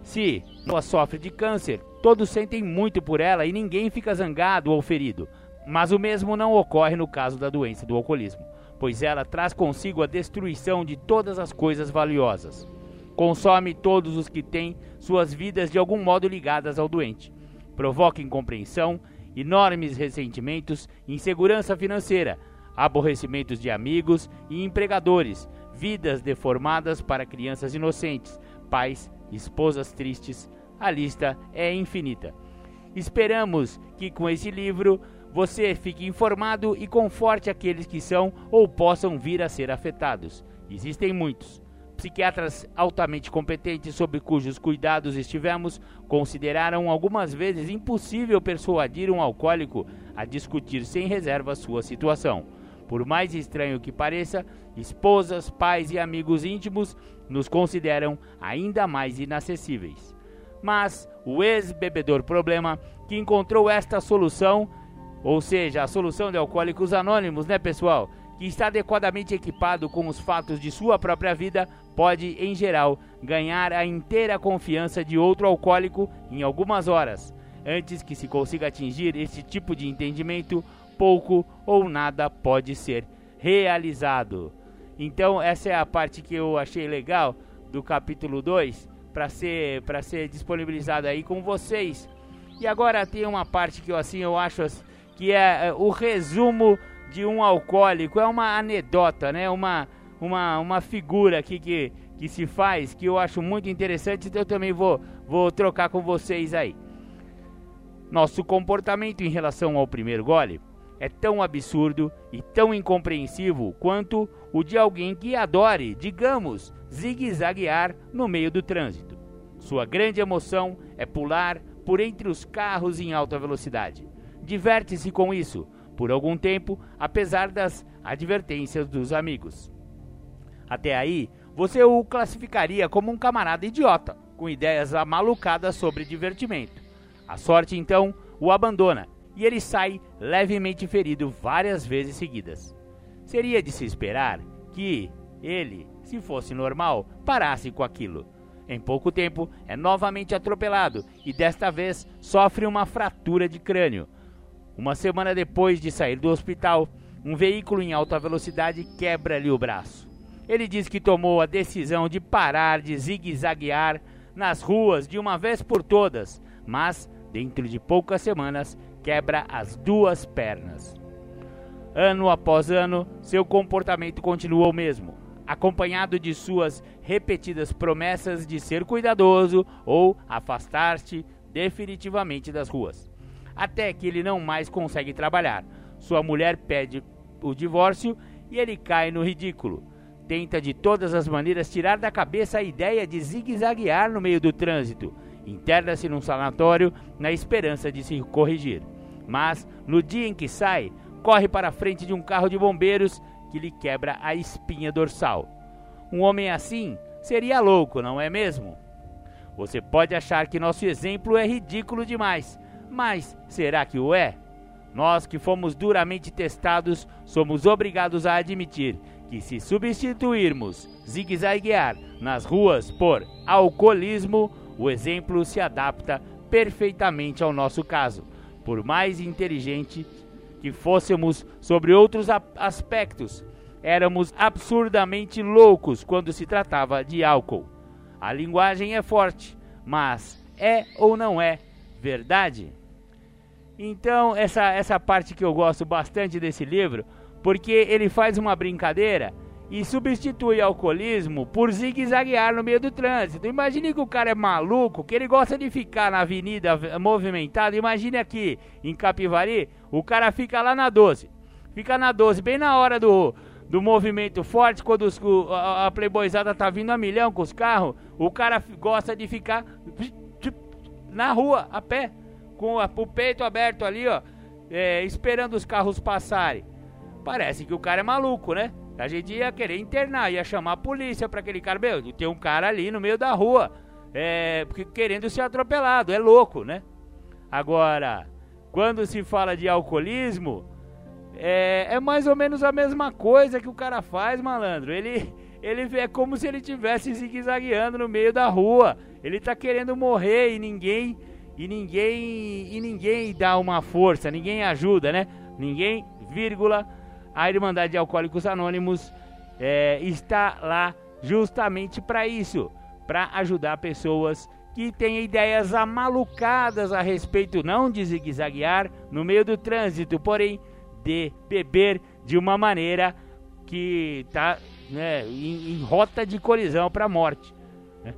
Se ela sofre de câncer, todos sentem muito por ela e ninguém fica zangado ou ferido. Mas o mesmo não ocorre no caso da doença do alcoolismo, pois ela traz consigo a destruição de todas as coisas valiosas. Consome todos os que têm suas vidas de algum modo ligadas ao doente. Provoca incompreensão, enormes ressentimentos, insegurança financeira, aborrecimentos de amigos e empregadores, vidas deformadas para crianças inocentes, pais, esposas tristes. A lista é infinita. Esperamos que com esse livro você fique informado e conforte aqueles que são ou possam vir a ser afetados. Existem muitos. Psiquiatras altamente competentes sobre cujos cuidados estivemos consideraram algumas vezes impossível persuadir um alcoólico a discutir sem reserva sua situação. Por mais estranho que pareça, esposas, pais e amigos íntimos nos consideram ainda mais inacessíveis. Mas o ex-bebedor problema, que encontrou esta solução, ou seja, a solução de Alcoólicos Anônimos, né, pessoal? Que está adequadamente equipado com os fatos de sua própria vida, pode, em geral, ganhar a inteira confiança de outro alcoólico em algumas horas. Antes que se consiga atingir esse tipo de entendimento, pouco ou nada pode ser realizado. Então, essa é a parte que eu achei legal do capítulo 2 para ser para ser disponibilizada aí com vocês. E agora tem uma parte que eu assim eu acho que é, é o resumo de um alcoólico, é uma anedota, né? Uma uma, uma figura aqui que, que se faz que eu acho muito interessante, então eu também vou vou trocar com vocês aí. Nosso comportamento em relação ao primeiro gole é tão absurdo e tão incompreensível quanto o de alguém que adore, digamos, zigue-zaguear no meio do trânsito. Sua grande emoção é pular por entre os carros em alta velocidade. Diverte-se com isso por algum tempo, apesar das advertências dos amigos. Até aí, você o classificaria como um camarada idiota, com ideias amalucadas sobre divertimento. A sorte então o abandona e ele sai levemente ferido várias vezes seguidas. Seria de se esperar que ele, se fosse normal, parasse com aquilo. Em pouco tempo, é novamente atropelado e desta vez sofre uma fratura de crânio. Uma semana depois de sair do hospital, um veículo em alta velocidade quebra-lhe o braço. Ele diz que tomou a decisão de parar de zigue-zaguear nas ruas de uma vez por todas, mas, dentro de poucas semanas, quebra as duas pernas. Ano após ano, seu comportamento continua o mesmo, acompanhado de suas repetidas promessas de ser cuidadoso ou afastar-se definitivamente das ruas. Até que ele não mais consegue trabalhar. Sua mulher pede o divórcio e ele cai no ridículo. Tenta de todas as maneiras tirar da cabeça a ideia de zigue-zaguear no meio do trânsito Interna-se num sanatório na esperança de se corrigir. Mas, no dia em que sai, corre para a frente de um carro de bombeiros que lhe quebra a espinha dorsal. Um homem assim seria louco, não é mesmo? Você pode achar que nosso exemplo é ridículo demais, mas será que o é? Nós que fomos duramente testados somos obrigados a admitir que se substituirmos zigue-zaguear nas ruas por alcoolismo, o exemplo se adapta perfeitamente ao nosso caso. Por mais inteligente que fôssemos sobre outros aspectos, éramos absurdamente loucos quando se tratava de álcool. A linguagem é forte, mas é ou não é verdade? Então, essa, essa parte que eu gosto bastante desse livro, porque ele faz uma brincadeira e substitui alcoolismo por zigue-zaguear no meio do trânsito. Imagine que o cara é maluco, que ele gosta de ficar na avenida movimentada. Imagine aqui em Capivari, o cara fica lá na 12. Fica na 12, bem na hora do, do movimento forte, quando os, a, a playboyzada tá vindo a milhão com os carros, o cara gosta de ficar na rua, a pé, com a, o peito aberto ali, ó, é, esperando os carros passarem. Parece que o cara é maluco, né? A gente ia querer internar, ia chamar a polícia para aquele cara. Meu, tem um cara ali no meio da rua, é, querendo ser atropelado. É louco, né? Agora, quando se fala de alcoolismo, é, é mais ou menos a mesma coisa que o cara faz, malandro. Ele, ele é como se ele tivesse zigue-zagueando no meio da rua. Ele tá querendo morrer e ninguém e ninguém e ninguém dá uma força, ninguém ajuda, né? Ninguém, vírgula, a Irmandade de Alcoólicos Anônimos é, está lá justamente para isso, para ajudar pessoas que têm ideias amalucadas a respeito não de zigue-zaguear no meio do trânsito, porém de beber de uma maneira que está né, em, em, rota de colisão para a morte. Né?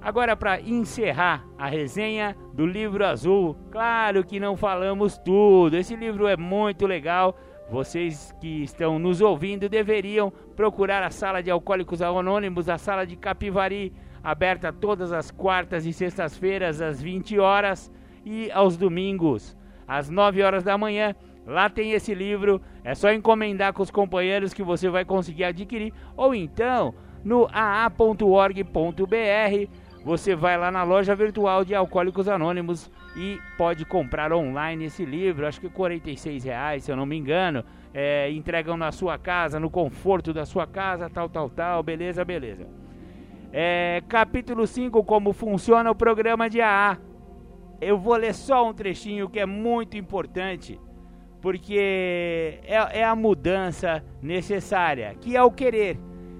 Agora, para encerrar a resenha do livro azul, claro que não falamos tudo. Esse livro é muito legal vocês que estão nos ouvindo deveriam procurar a sala de Alcoólicos Anônimos, a sala de Capivari, aberta todas as quartas e sextas-feiras às 20 horas e aos domingos às 9 horas da manhã. Lá tem esse livro, é só encomendar com os companheiros que você vai conseguir adquirir ou então no aa.org.br você vai lá na loja virtual de Alcoólicos Anônimos e pode comprar online esse livro, acho que 46 reais, se eu não me engano. É, entregam na sua casa, no conforto da sua casa, tal, tal, tal, beleza, beleza. É, capítulo 5, como funciona o programa de AA. Eu vou ler só um trechinho que é muito importante, porque é, é a mudança necessária, que é o querer.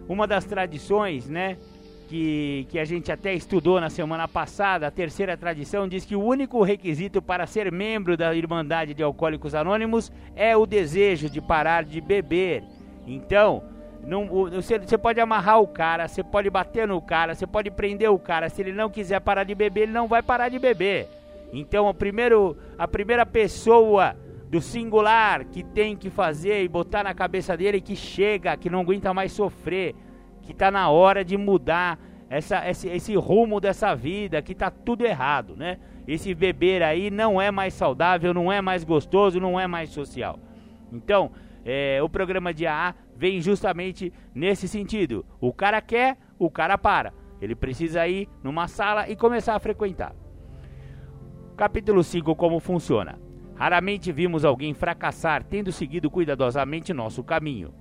Uma das tradições, né? Que, que a gente até estudou na semana passada, a terceira tradição diz que o único requisito para ser membro da Irmandade de Alcoólicos Anônimos é o desejo de parar de beber. Então, você, você pode amarrar o cara, você pode bater no cara, você pode prender o cara. Se ele não quiser parar de beber, ele não vai parar de beber. Então, o primeiro, a primeira pessoa do singular que tem que fazer e botar na cabeça dele que chega, que não aguenta mais sofrer, que está na hora de mudar essa, esse, esse rumo dessa vida, que está tudo errado, né? Esse beber aí não é mais saudável, não é mais gostoso, não é mais social. Então, é, o programa de AA vem justamente nesse sentido. O cara quer, o cara para. Ele precisa ir numa sala e começar a frequentar. Capítulo 5 Como funciona? Raramente vimos alguém fracassar tendo seguido cuidadosamente nosso caminho.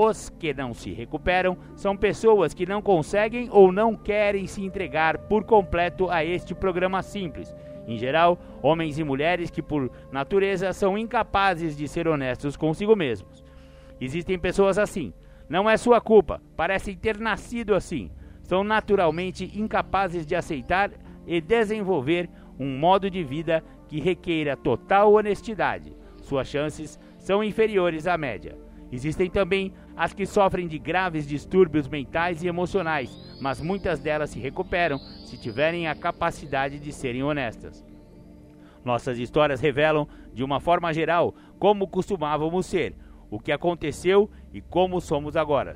Os que não se recuperam são pessoas que não conseguem ou não querem se entregar por completo a este programa simples. Em geral, homens e mulheres que, por natureza, são incapazes de ser honestos consigo mesmos. Existem pessoas assim. Não é sua culpa, parecem ter nascido assim. São naturalmente incapazes de aceitar e desenvolver um modo de vida que requeira total honestidade. Suas chances são inferiores à média. Existem também as que sofrem de graves distúrbios mentais e emocionais, mas muitas delas se recuperam se tiverem a capacidade de serem honestas. Nossas histórias revelam, de uma forma geral, como costumávamos ser, o que aconteceu e como somos agora.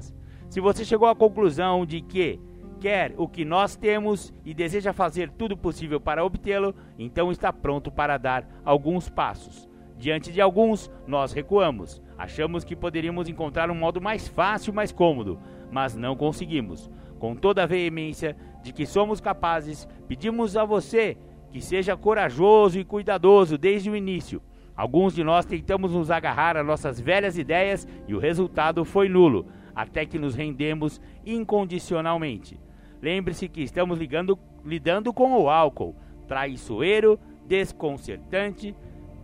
Se você chegou à conclusão de que quer o que nós temos e deseja fazer tudo possível para obtê-lo, então está pronto para dar alguns passos. Diante de alguns, nós recuamos. Achamos que poderíamos encontrar um modo mais fácil, mais cômodo, mas não conseguimos. Com toda a veemência de que somos capazes, pedimos a você que seja corajoso e cuidadoso desde o início. Alguns de nós tentamos nos agarrar a nossas velhas ideias e o resultado foi nulo, até que nos rendemos incondicionalmente. Lembre-se que estamos ligando, lidando com o álcool, traiçoeiro, desconcertante,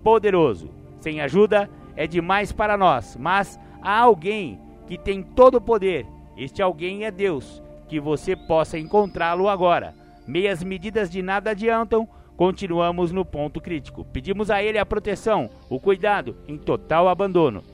poderoso. Sem ajuda é demais para nós, mas há alguém que tem todo o poder. Este alguém é Deus, que você possa encontrá-lo agora. Meias medidas de nada adiantam, continuamos no ponto crítico. Pedimos a ele a proteção, o cuidado em total abandono.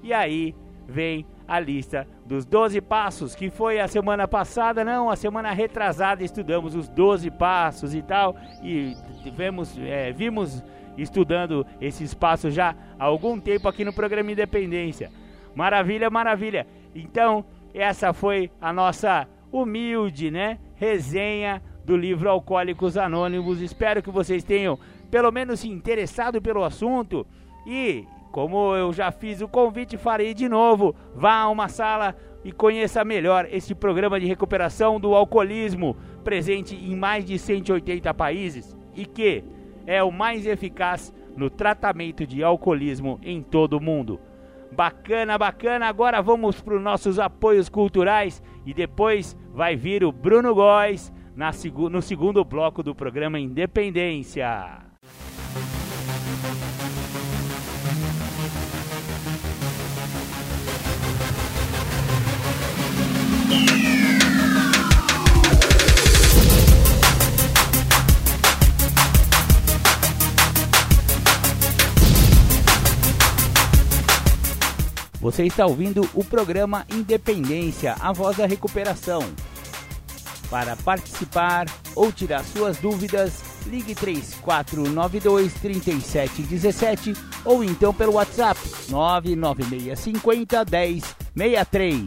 E aí vem a lista dos 12 passos, que foi a semana passada, não, a semana retrasada estudamos os 12 passos e tal, e tivemos, é, vimos estudando esse espaço já há algum tempo aqui no programa Independência. Maravilha, maravilha. Então, essa foi a nossa humilde, né, resenha do livro Alcoólicos Anônimos. Espero que vocês tenham pelo menos se interessado pelo assunto e como eu já fiz o convite, farei de novo. Vá a uma sala e conheça melhor este programa de recuperação do alcoolismo, presente em mais de 180 países e que é o mais eficaz no tratamento de alcoolismo em todo o mundo. Bacana, bacana. Agora vamos para os nossos apoios culturais e depois vai vir o Bruno Góes na, no segundo bloco do programa Independência. Você está ouvindo o programa Independência, a voz da recuperação. Para participar ou tirar suas dúvidas, ligue 3492 3717 ou então pelo WhatsApp 99650 1063.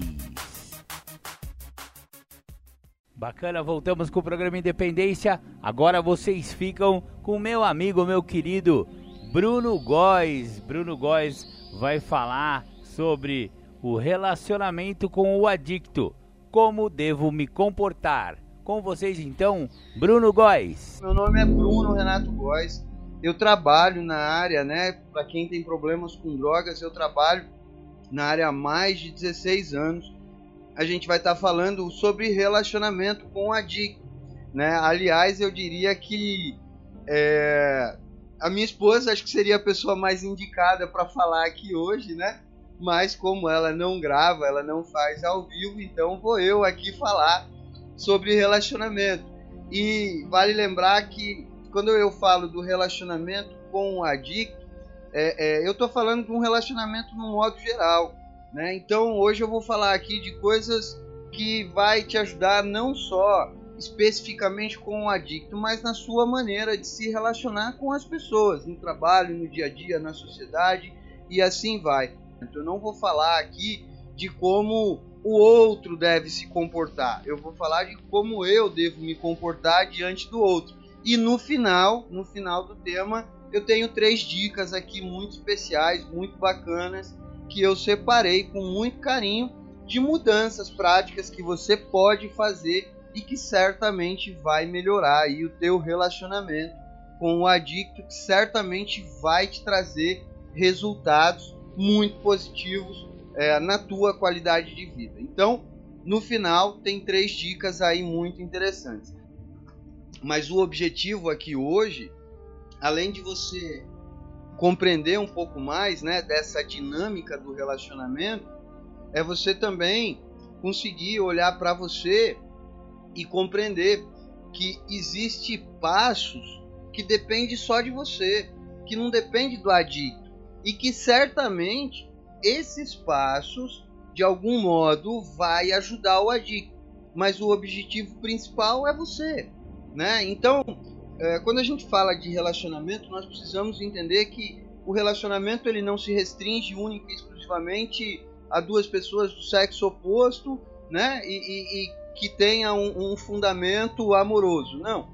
Bacana, voltamos com o programa Independência. Agora vocês ficam com meu amigo, meu querido Bruno Góes. Bruno Góes vai falar sobre o relacionamento com o adicto. Como devo me comportar? Com vocês então, Bruno Góes. Meu nome é Bruno Renato Góes, eu trabalho na área, né? Para quem tem problemas com drogas, eu trabalho na área há mais de 16 anos. A gente vai estar tá falando sobre relacionamento com adicto, né? Aliás, eu diria que é, a minha esposa acho que seria a pessoa mais indicada para falar aqui hoje, né? Mas como ela não grava, ela não faz ao vivo, então vou eu aqui falar sobre relacionamento. E vale lembrar que quando eu falo do relacionamento com o adicto, é, é, eu estou falando de um relacionamento no modo geral. Né? Então hoje eu vou falar aqui de coisas que vai te ajudar não só especificamente com o adicto, mas na sua maneira de se relacionar com as pessoas, no trabalho, no dia a dia, na sociedade e assim vai. Eu não vou falar aqui de como o outro deve se comportar. Eu vou falar de como eu devo me comportar diante do outro. E no final, no final do tema, eu tenho três dicas aqui muito especiais, muito bacanas, que eu separei com muito carinho de mudanças práticas que você pode fazer e que certamente vai melhorar aí o teu relacionamento com o adicto, que certamente vai te trazer resultados muito positivos é, na tua qualidade de vida. Então, no final, tem três dicas aí muito interessantes. Mas o objetivo aqui hoje, além de você compreender um pouco mais né, dessa dinâmica do relacionamento, é você também conseguir olhar para você e compreender que existe passos que depende só de você, que não depende do adicto e que certamente esses passos de algum modo vai ajudar o adicto, mas o objetivo principal é você, né? Então, é, quando a gente fala de relacionamento, nós precisamos entender que o relacionamento ele não se restringe única e exclusivamente a duas pessoas do sexo oposto, né? E, e, e que tenha um, um fundamento amoroso. Não,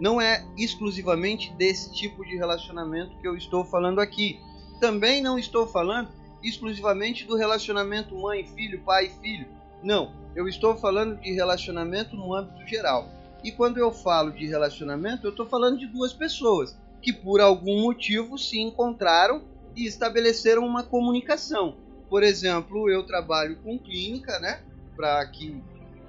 não é exclusivamente desse tipo de relacionamento que eu estou falando aqui. Também não estou falando exclusivamente do relacionamento mãe-filho, pai-filho. Não, eu estou falando de relacionamento no âmbito geral. E quando eu falo de relacionamento, eu estou falando de duas pessoas que por algum motivo se encontraram e estabeleceram uma comunicação. Por exemplo, eu trabalho com clínica, né? Para que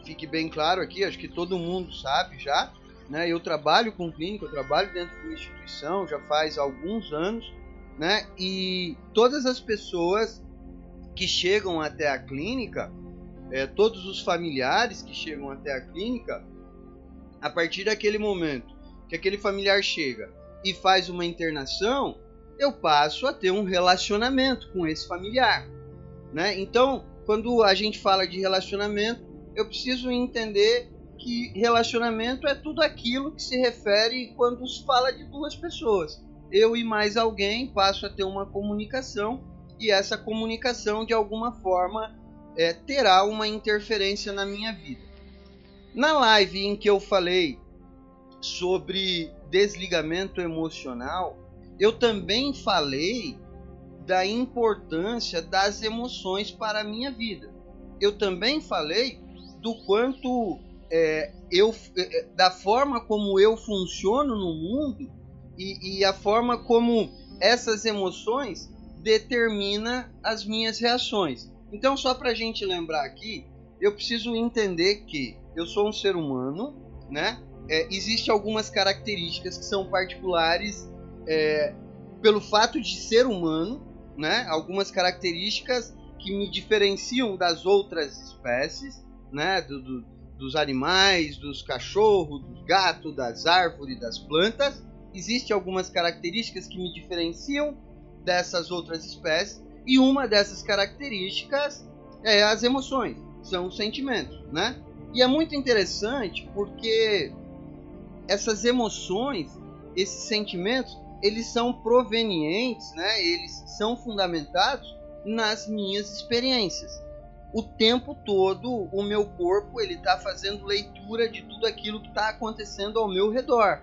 fique bem claro aqui, acho que todo mundo sabe já, né? Eu trabalho com clínica, eu trabalho dentro de uma instituição já faz alguns anos, né? E todas as pessoas que chegam até a clínica, é, todos os familiares que chegam até a clínica, a partir daquele momento que aquele familiar chega e faz uma internação, eu passo a ter um relacionamento com esse familiar, né? Então, quando a gente fala de relacionamento, eu preciso entender que relacionamento é tudo aquilo que se refere quando se fala de duas pessoas. Eu e mais alguém passo a ter uma comunicação e essa comunicação de alguma forma é, terá uma interferência na minha vida. Na live em que eu falei sobre desligamento emocional, eu também falei da importância das emoções para a minha vida. Eu também falei do quanto é, eu, é, da forma como eu funciono no mundo e, e a forma como essas emoções determina as minhas reações. Então, só para a gente lembrar aqui, eu preciso entender que eu sou um ser humano, né? É, Existem algumas características que são particulares é, pelo fato de ser humano, né? Algumas características que me diferenciam das outras espécies né, do, do, dos animais, dos cachorros, dos gatos, das árvores, das plantas. Existem algumas características que me diferenciam dessas outras espécies e uma dessas características é as emoções, são os sentimentos, né? E é muito interessante porque essas emoções, esses sentimentos, eles são provenientes, né? Eles são fundamentados nas minhas experiências o tempo todo o meu corpo ele está fazendo leitura de tudo aquilo que está acontecendo ao meu redor,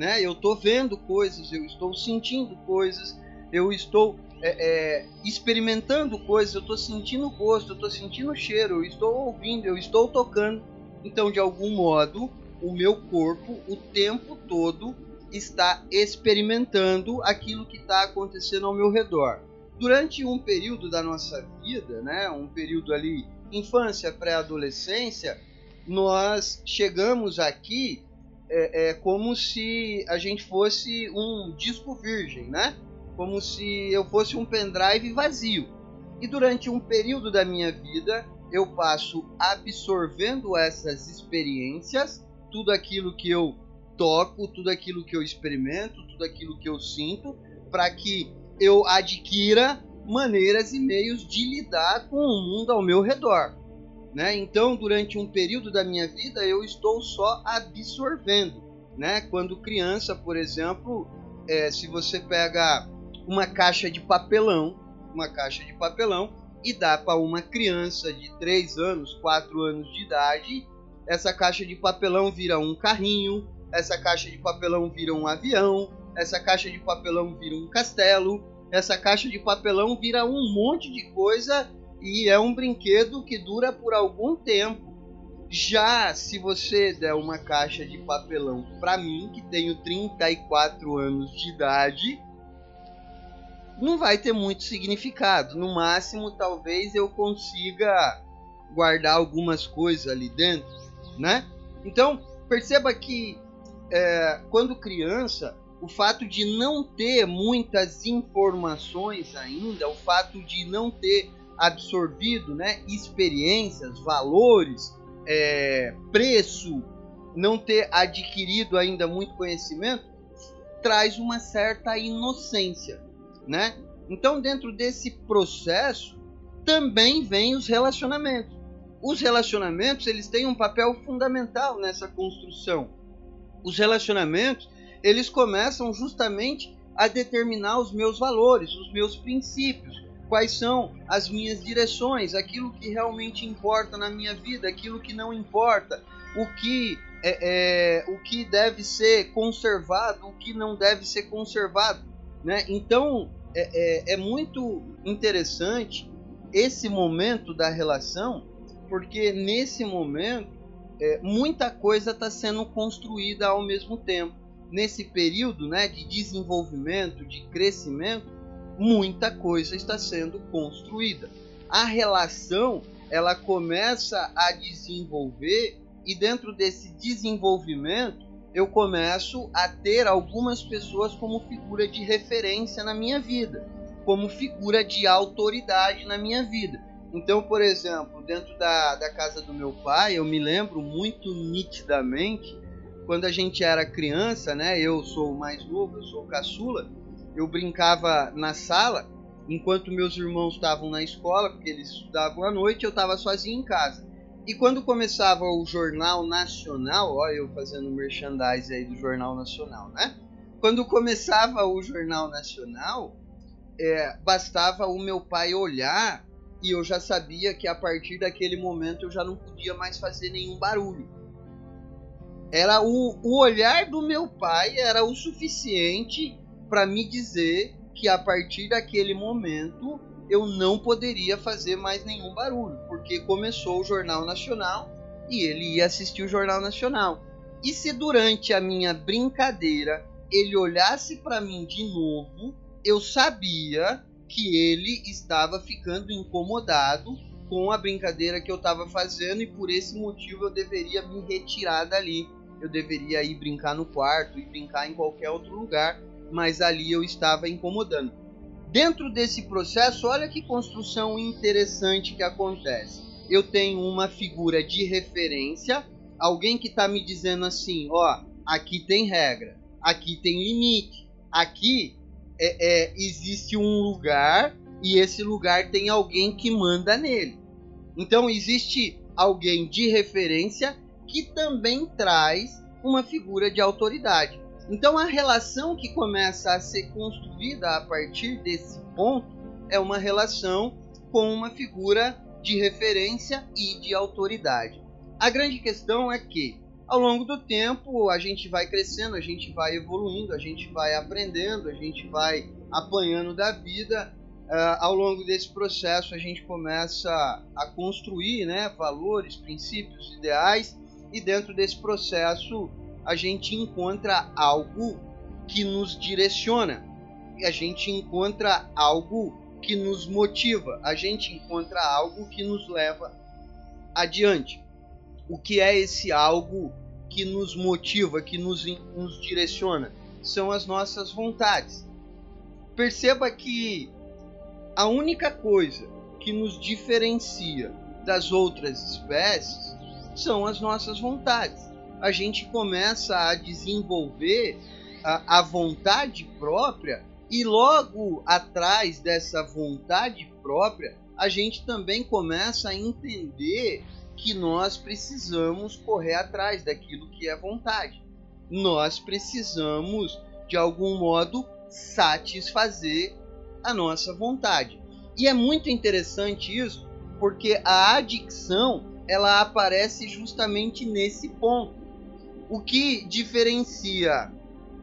né? Eu estou vendo coisas, eu estou sentindo coisas, eu estou é, é, experimentando coisas, eu estou sentindo gosto, eu estou sentindo cheiro, eu estou ouvindo, eu estou tocando. Então, de algum modo, o meu corpo o tempo todo está experimentando aquilo que está acontecendo ao meu redor. Durante um período da nossa vida, né, um período ali infância, pré-adolescência, nós chegamos aqui é, é, como se a gente fosse um disco virgem, né? Como se eu fosse um pendrive vazio. E durante um período da minha vida, eu passo absorvendo essas experiências, tudo aquilo que eu toco, tudo aquilo que eu experimento, tudo aquilo que eu sinto, para que eu adquira maneiras e meios de lidar com o mundo ao meu redor. Né? Então, durante um período da minha vida, eu estou só absorvendo. Né? Quando criança, por exemplo, é, se você pega uma caixa de papelão, uma caixa de papelão, e dá para uma criança de 3 anos, 4 anos de idade, essa caixa de papelão vira um carrinho, essa caixa de papelão vira um avião, essa caixa de papelão vira um castelo, essa caixa de papelão vira um monte de coisa e é um brinquedo que dura por algum tempo. Já se você der uma caixa de papelão para mim, que tenho 34 anos de idade, não vai ter muito significado. No máximo, talvez eu consiga guardar algumas coisas ali dentro, né? Então, perceba que é, quando criança, o fato de não ter muitas informações ainda, o fato de não ter absorvido né, experiências, valores, é, preço, não ter adquirido ainda muito conhecimento, traz uma certa inocência, né? Então, dentro desse processo, também vem os relacionamentos. Os relacionamentos, eles têm um papel fundamental nessa construção os relacionamentos, eles começam justamente a determinar os meus valores, os meus princípios, quais são as minhas direções, aquilo que realmente importa na minha vida, aquilo que não importa, o que é, é, o que deve ser conservado, o que não deve ser conservado, né? Então é, é, é muito interessante esse momento da relação, porque nesse momento é, muita coisa está sendo construída ao mesmo tempo. Nesse período né, de desenvolvimento, de crescimento, muita coisa está sendo construída. A relação ela começa a desenvolver e dentro desse desenvolvimento eu começo a ter algumas pessoas como figura de referência na minha vida, como figura de autoridade na minha vida. Então, por exemplo, dentro da, da casa do meu pai, eu me lembro muito nitidamente quando a gente era criança, né? Eu sou o mais novo, eu sou caçula. Eu brincava na sala enquanto meus irmãos estavam na escola, porque eles estudavam à noite, eu estava sozinho em casa. E quando começava o Jornal Nacional, ó, eu fazendo merchandise aí do Jornal Nacional, né? Quando começava o Jornal Nacional, é, bastava o meu pai olhar e eu já sabia que a partir daquele momento eu já não podia mais fazer nenhum barulho. Era o, o olhar do meu pai era o suficiente para me dizer que a partir daquele momento eu não poderia fazer mais nenhum barulho, porque começou o Jornal Nacional e ele ia assistir o Jornal Nacional. E se durante a minha brincadeira ele olhasse para mim de novo, eu sabia que ele estava ficando incomodado com a brincadeira que eu estava fazendo e por esse motivo eu deveria me retirar dali. Eu deveria ir brincar no quarto e brincar em qualquer outro lugar, mas ali eu estava incomodando. Dentro desse processo, olha que construção interessante que acontece. Eu tenho uma figura de referência, alguém que está me dizendo assim: ó, aqui tem regra, aqui tem limite, aqui é, é, existe um lugar e esse lugar tem alguém que manda nele. Então existe alguém de referência que também traz uma figura de autoridade. Então a relação que começa a ser construída a partir desse ponto é uma relação com uma figura de referência e de autoridade. A grande questão é que ao longo do tempo a gente vai crescendo, a gente vai evoluindo, a gente vai aprendendo, a gente vai apanhando da vida. Uh, ao longo desse processo a gente começa a construir né, valores, princípios, ideais e dentro desse processo a gente encontra algo que nos direciona. A gente encontra algo que nos motiva, a gente encontra algo que nos leva adiante. O que é esse algo que nos motiva, que nos, nos direciona? São as nossas vontades. Perceba que a única coisa que nos diferencia das outras espécies são as nossas vontades. A gente começa a desenvolver a, a vontade própria e logo atrás dessa vontade própria, a gente também começa a entender que nós precisamos correr atrás daquilo que é vontade. Nós precisamos, de algum modo, satisfazer a nossa vontade. E é muito interessante isso, porque a adicção ela aparece justamente nesse ponto. O que diferencia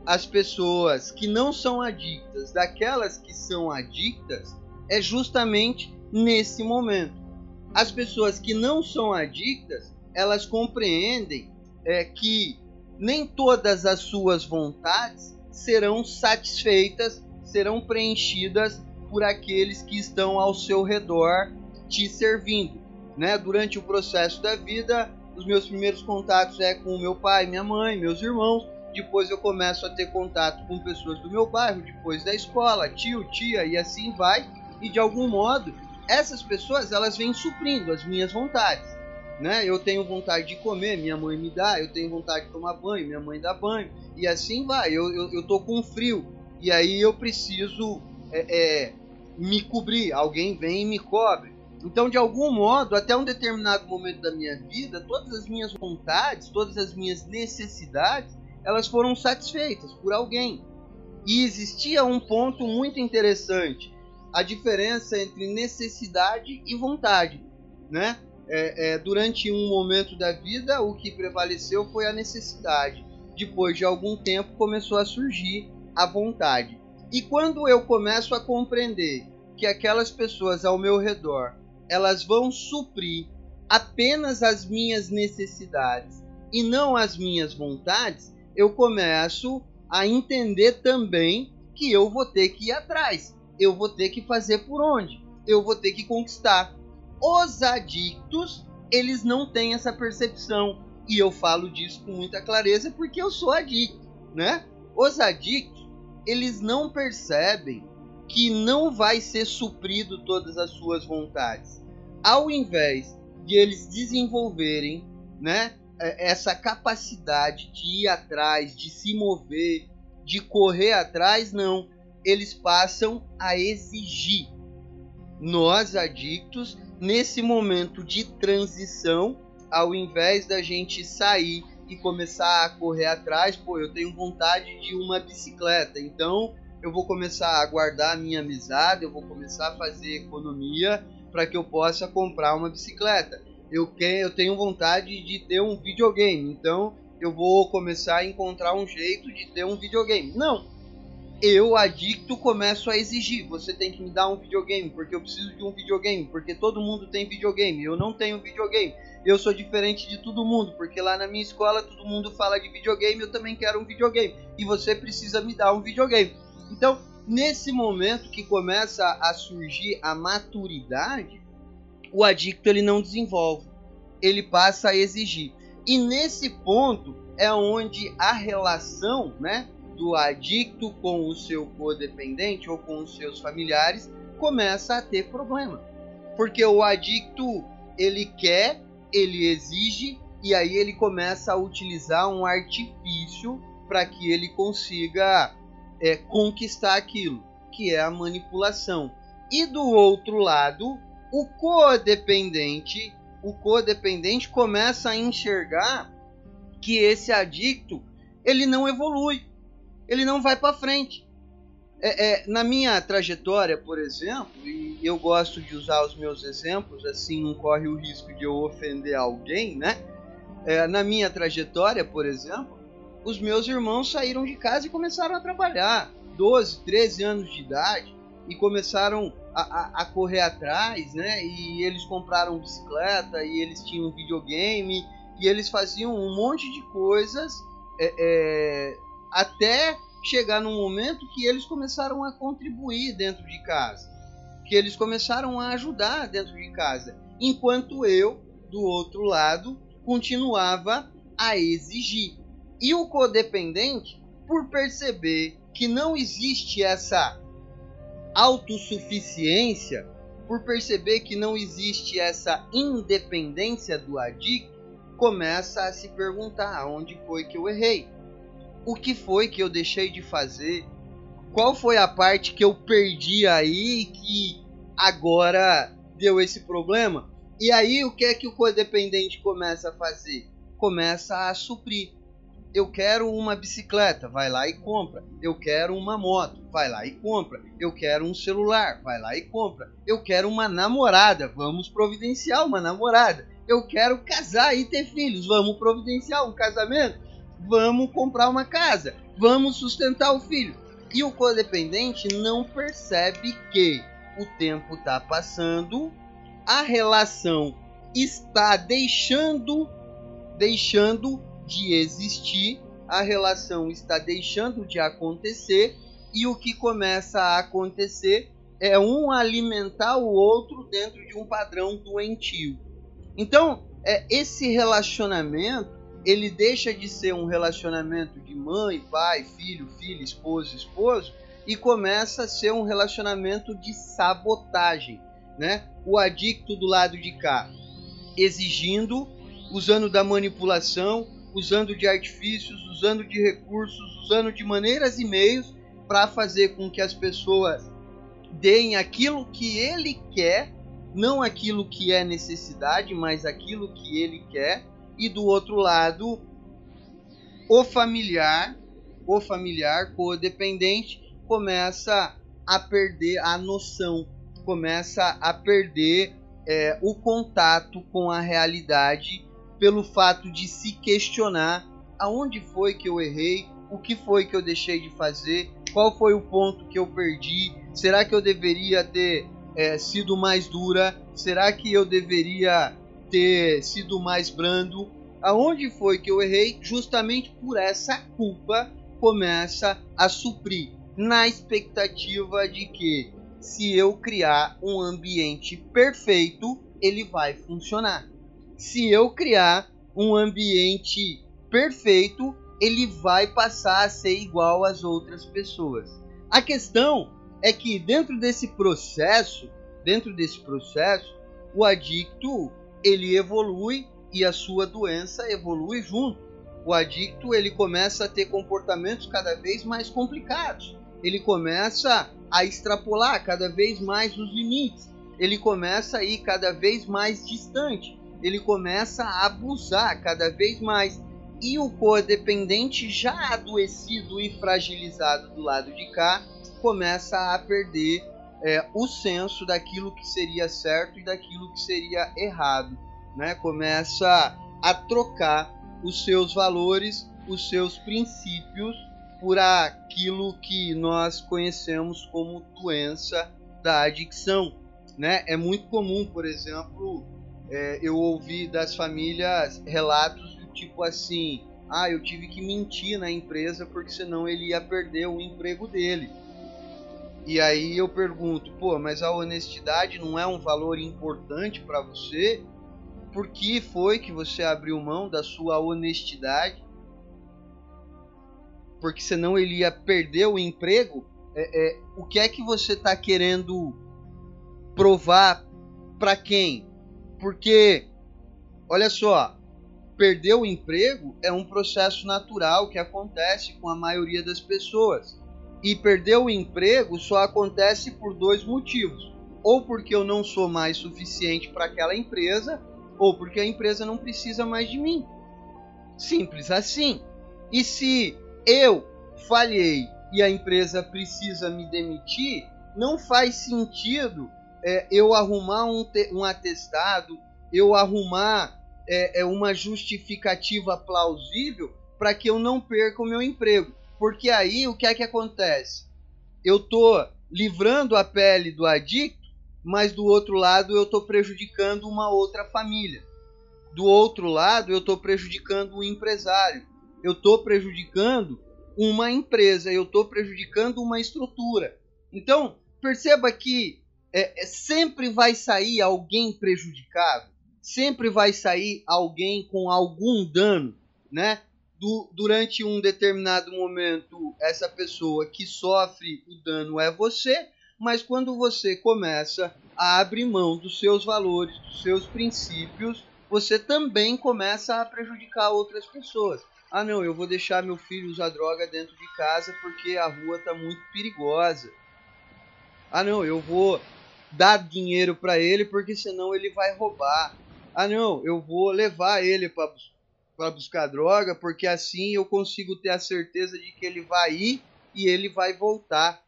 as pessoas que não são adictas daquelas que são adictas é justamente nesse momento. As pessoas que não são adictas, elas compreendem é, que nem todas as suas vontades serão satisfeitas, serão preenchidas por aqueles que estão ao seu redor te servindo. Né? Durante o processo da vida, os meus primeiros contatos é com o meu pai, minha mãe, meus irmãos, depois eu começo a ter contato com pessoas do meu bairro, depois da escola, tio, tia e assim vai. E de algum modo, essas pessoas elas vêm suprindo as minhas vontades. Né? Eu tenho vontade de comer, minha mãe me dá. Eu tenho vontade de tomar banho, minha mãe dá banho. E assim vai. Eu, eu, eu tô com frio e aí eu preciso é, é, me cobrir. Alguém vem e me cobre. Então, de algum modo, até um determinado momento da minha vida, todas as minhas vontades, todas as minhas necessidades, elas foram satisfeitas por alguém. E existia um ponto muito interessante: a diferença entre necessidade e vontade. Né? É, é, durante um momento da vida, o que prevaleceu foi a necessidade. Depois de algum tempo, começou a surgir a vontade. E quando eu começo a compreender que aquelas pessoas ao meu redor elas vão suprir apenas as minhas necessidades e não as minhas vontades, eu começo a entender também que eu vou ter que ir atrás, eu vou ter que fazer por onde, eu vou ter que conquistar. Os adictos, eles não têm essa percepção, e eu falo disso com muita clareza porque eu sou adicto, né? Os adictos, eles não percebem que não vai ser suprido todas as suas vontades. Ao invés de eles desenvolverem, né, é, essa capacidade de ir atrás, de se mover, de correr atrás, não. Eles passam a exigir. Nós, adictos, nesse momento de transição, ao invés da gente sair e começar a correr atrás, pô, eu tenho vontade de uma bicicleta, então eu vou começar a guardar a minha amizade, eu vou começar a fazer economia para que eu possa comprar uma bicicleta eu, quero, eu tenho vontade de ter um videogame, então eu vou começar a encontrar um jeito de ter um videogame. Não, eu adicto começo a exigir, você tem que me dar um videogame, porque eu preciso de um videogame, porque todo mundo tem videogame, eu não tenho videogame. Eu sou diferente de todo mundo, porque lá na minha escola todo mundo fala de videogame, eu também quero um videogame, e você precisa me dar um videogame. Então, nesse momento que começa a surgir a maturidade, o adicto ele não desenvolve, ele passa a exigir. E nesse ponto é onde a relação, né, do adicto com o seu codependente ou com os seus familiares começa a ter problema. Porque o adicto, ele quer, ele exige e aí ele começa a utilizar um artifício para que ele consiga é, conquistar aquilo, que é a manipulação. E do outro lado, o codependente, o codependente começa a enxergar que esse adicto ele não evolui, ele não vai para frente. É, é, na minha trajetória, por exemplo, e eu gosto de usar os meus exemplos, assim não corre o risco de eu ofender alguém, né? É, na minha trajetória, por exemplo, os meus irmãos saíram de casa e começaram a trabalhar, 12, 13 anos de idade, e começaram a, a, a, correr atrás, né? E eles compraram bicicleta e eles tinham videogame e eles faziam um monte de coisas é, é, até chegar num momento que eles começaram a contribuir dentro de casa, que eles começaram a ajudar dentro de casa, enquanto eu, do outro lado, continuava a exigir. E o codependente, por perceber que não existe essa autossuficiência, por perceber que não existe essa independência do adicto, começa a se perguntar onde foi que eu errei. O que foi que eu deixei de fazer? Qual foi a parte que eu perdi aí que agora deu esse problema? E aí o que é que o codependente começa a fazer? Começa a suprir. Eu quero uma bicicleta, vai lá e compra. Eu quero uma moto, vai lá e compra. Eu quero um celular, vai lá e compra. Eu quero uma namorada, vamos providenciar uma namorada. Eu quero casar e ter filhos, vamos providenciar um casamento. Vamos comprar uma casa, vamos sustentar o filho. E o codependente não percebe que o tempo está passando, a relação está deixando deixando de existir, a relação está deixando de acontecer e o que começa a acontecer é um alimentar o outro dentro de um padrão doentio. Então, é, esse relacionamento ele deixa de ser um relacionamento de mãe, pai, filho, filha, esposo, esposo e começa a ser um relacionamento de sabotagem, né? O adicto do lado de cá exigindo, usando da manipulação, usando de artifícios, usando de recursos, usando de maneiras e meios para fazer com que as pessoas deem aquilo que ele quer, não aquilo que é necessidade, mas aquilo que ele quer. E do outro lado, o familiar, o familiar codependente começa a perder a noção, começa a perder é, o contato com a realidade pelo fato de se questionar aonde foi que eu errei, o que foi que eu deixei de fazer, qual foi o ponto que eu perdi, será que eu deveria ter é, sido mais dura, será que eu deveria ter sido mais brando, aonde foi que eu errei, justamente por essa culpa começa a suprir, na expectativa de que se eu criar um ambiente perfeito, ele vai funcionar se eu criar um ambiente perfeito, ele vai passar a ser igual às outras pessoas. A questão é que dentro desse processo, dentro desse processo, o adicto ele evolui e a sua doença evolui junto. O adicto ele começa a ter comportamentos cada vez mais complicados. Ele começa a extrapolar cada vez mais os limites. Ele começa a ir cada vez mais distante ele começa a abusar cada vez mais. E o codependente, já adoecido e fragilizado do lado de cá, começa a perder é, o senso daquilo que seria certo e daquilo que seria errado. Né? Começa a trocar os seus valores, os seus princípios, por aquilo que nós conhecemos como doença da adicção. Né? É muito comum, por exemplo, é, eu ouvi das famílias relatos do tipo assim: ah, eu tive que mentir na empresa porque senão ele ia perder o emprego dele. E aí eu pergunto, pô, mas a honestidade não é um valor importante para você? Por que foi que você abriu mão da sua honestidade? Porque senão ele ia perder o emprego? É, é, o que é que você está querendo provar para quem? Porque, olha só, perder o emprego é um processo natural que acontece com a maioria das pessoas. E perder o emprego só acontece por dois motivos: ou porque eu não sou mais suficiente para aquela empresa, ou porque a empresa não precisa mais de mim. Simples assim. E se eu falhei e a empresa precisa me demitir, não faz sentido é, eu arrumar um, te, um atestado, eu arrumar é, é uma justificativa plausível para que eu não perca o meu emprego. Porque aí o que é que acontece? Eu tô livrando a pele do adicto, mas do outro lado eu estou prejudicando uma outra família. Do outro lado eu estou prejudicando o empresário. Eu estou prejudicando uma empresa, eu estou prejudicando uma estrutura. Então, perceba que é, é, sempre vai sair alguém prejudicado, sempre vai sair alguém com algum dano, né? Du durante um determinado momento, essa pessoa que sofre o dano é você, mas quando você começa a abrir mão dos seus valores, dos seus princípios, você também começa a prejudicar outras pessoas. Ah, não, eu vou deixar meu filho usar droga dentro de casa porque a rua está muito perigosa. Ah, não, eu vou dar dinheiro para ele porque senão ele vai roubar. Ah, não, eu vou levar ele para buscar droga porque assim eu consigo ter a certeza de que ele vai ir e ele vai voltar.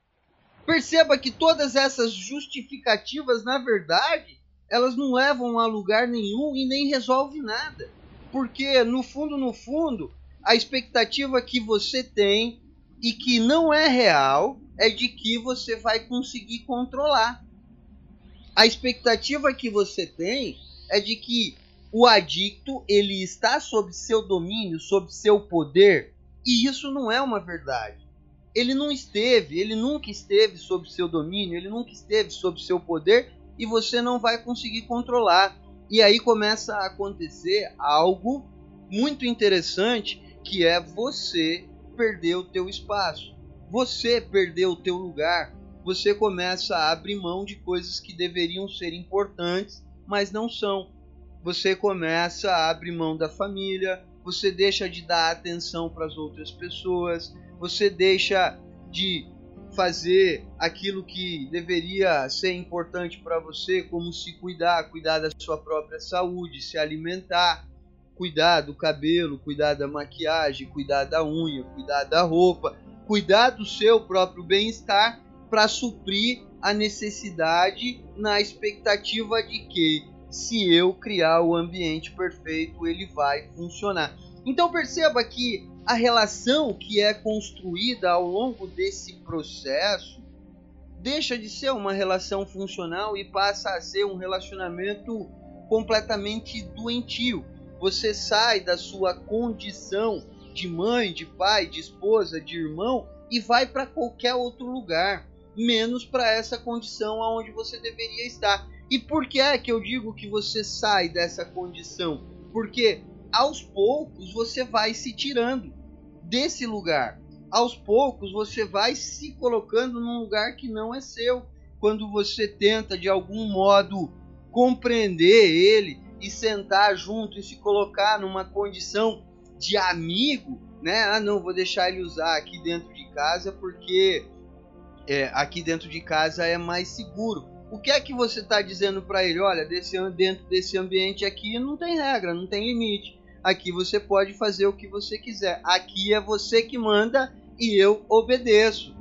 Perceba que todas essas justificativas, na verdade, elas não levam a lugar nenhum e nem resolvem nada. Porque, no fundo, no fundo, a expectativa que você tem e que não é real é de que você vai conseguir controlar. A expectativa que você tem é de que o adicto ele está sob seu domínio, sob seu poder, e isso não é uma verdade ele não esteve, ele nunca esteve sob seu domínio, ele nunca esteve sob seu poder e você não vai conseguir controlar. E aí começa a acontecer algo muito interessante, que é você perder o teu espaço. Você perdeu o teu lugar. Você começa a abrir mão de coisas que deveriam ser importantes, mas não são. Você começa a abrir mão da família, você deixa de dar atenção para as outras pessoas, você deixa de fazer aquilo que deveria ser importante para você, como se cuidar, cuidar da sua própria saúde, se alimentar, cuidar do cabelo, cuidar da maquiagem, cuidar da unha, cuidar da roupa, cuidar do seu próprio bem-estar para suprir a necessidade na expectativa de que se eu criar o ambiente perfeito, ele vai funcionar. Então perceba que a relação que é construída ao longo desse processo deixa de ser uma relação funcional e passa a ser um relacionamento completamente doentio. Você sai da sua condição de mãe, de pai, de esposa, de irmão e vai para qualquer outro lugar, menos para essa condição aonde você deveria estar. E por que é que eu digo que você sai dessa condição? Porque aos poucos você vai se tirando desse lugar. Aos poucos você vai se colocando num lugar que não é seu. Quando você tenta de algum modo compreender ele e sentar junto e se colocar numa condição de amigo, né? Ah, não, vou deixar ele usar aqui dentro de casa porque é, aqui dentro de casa é mais seguro. O que é que você está dizendo para ele? Olha, desse, dentro desse ambiente aqui não tem regra, não tem limite. Aqui você pode fazer o que você quiser. Aqui é você que manda e eu obedeço.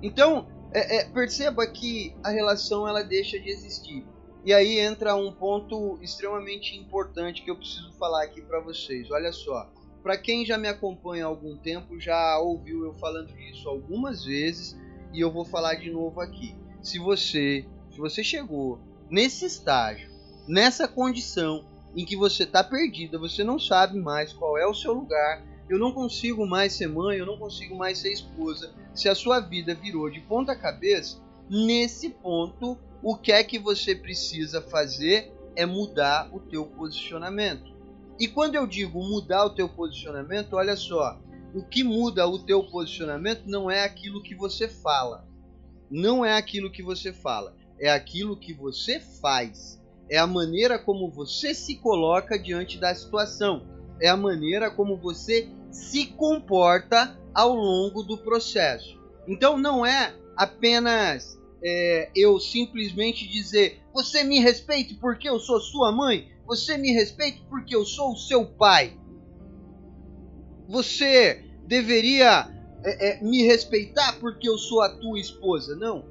Então, é, é, perceba que a relação ela deixa de existir. E aí entra um ponto extremamente importante que eu preciso falar aqui para vocês. Olha só, para quem já me acompanha há algum tempo, já ouviu eu falando disso algumas vezes e eu vou falar de novo aqui. Se você, se você chegou nesse estágio, nessa condição em que você está perdida, você não sabe mais qual é o seu lugar, eu não consigo mais ser mãe, eu não consigo mais ser esposa. Se a sua vida virou de ponta cabeça, nesse ponto, o que é que você precisa fazer é mudar o teu posicionamento. E quando eu digo mudar o teu posicionamento, olha só, o que muda o teu posicionamento não é aquilo que você fala. Não é aquilo que você fala, é aquilo que você faz é a maneira como você se coloca diante da situação, é a maneira como você se comporta ao longo do processo. Então não é apenas é, eu simplesmente dizer você me respeite porque eu sou sua mãe, você me respeite porque eu sou o seu pai. Você deveria é, é, me respeitar porque eu sou a tua esposa. Não.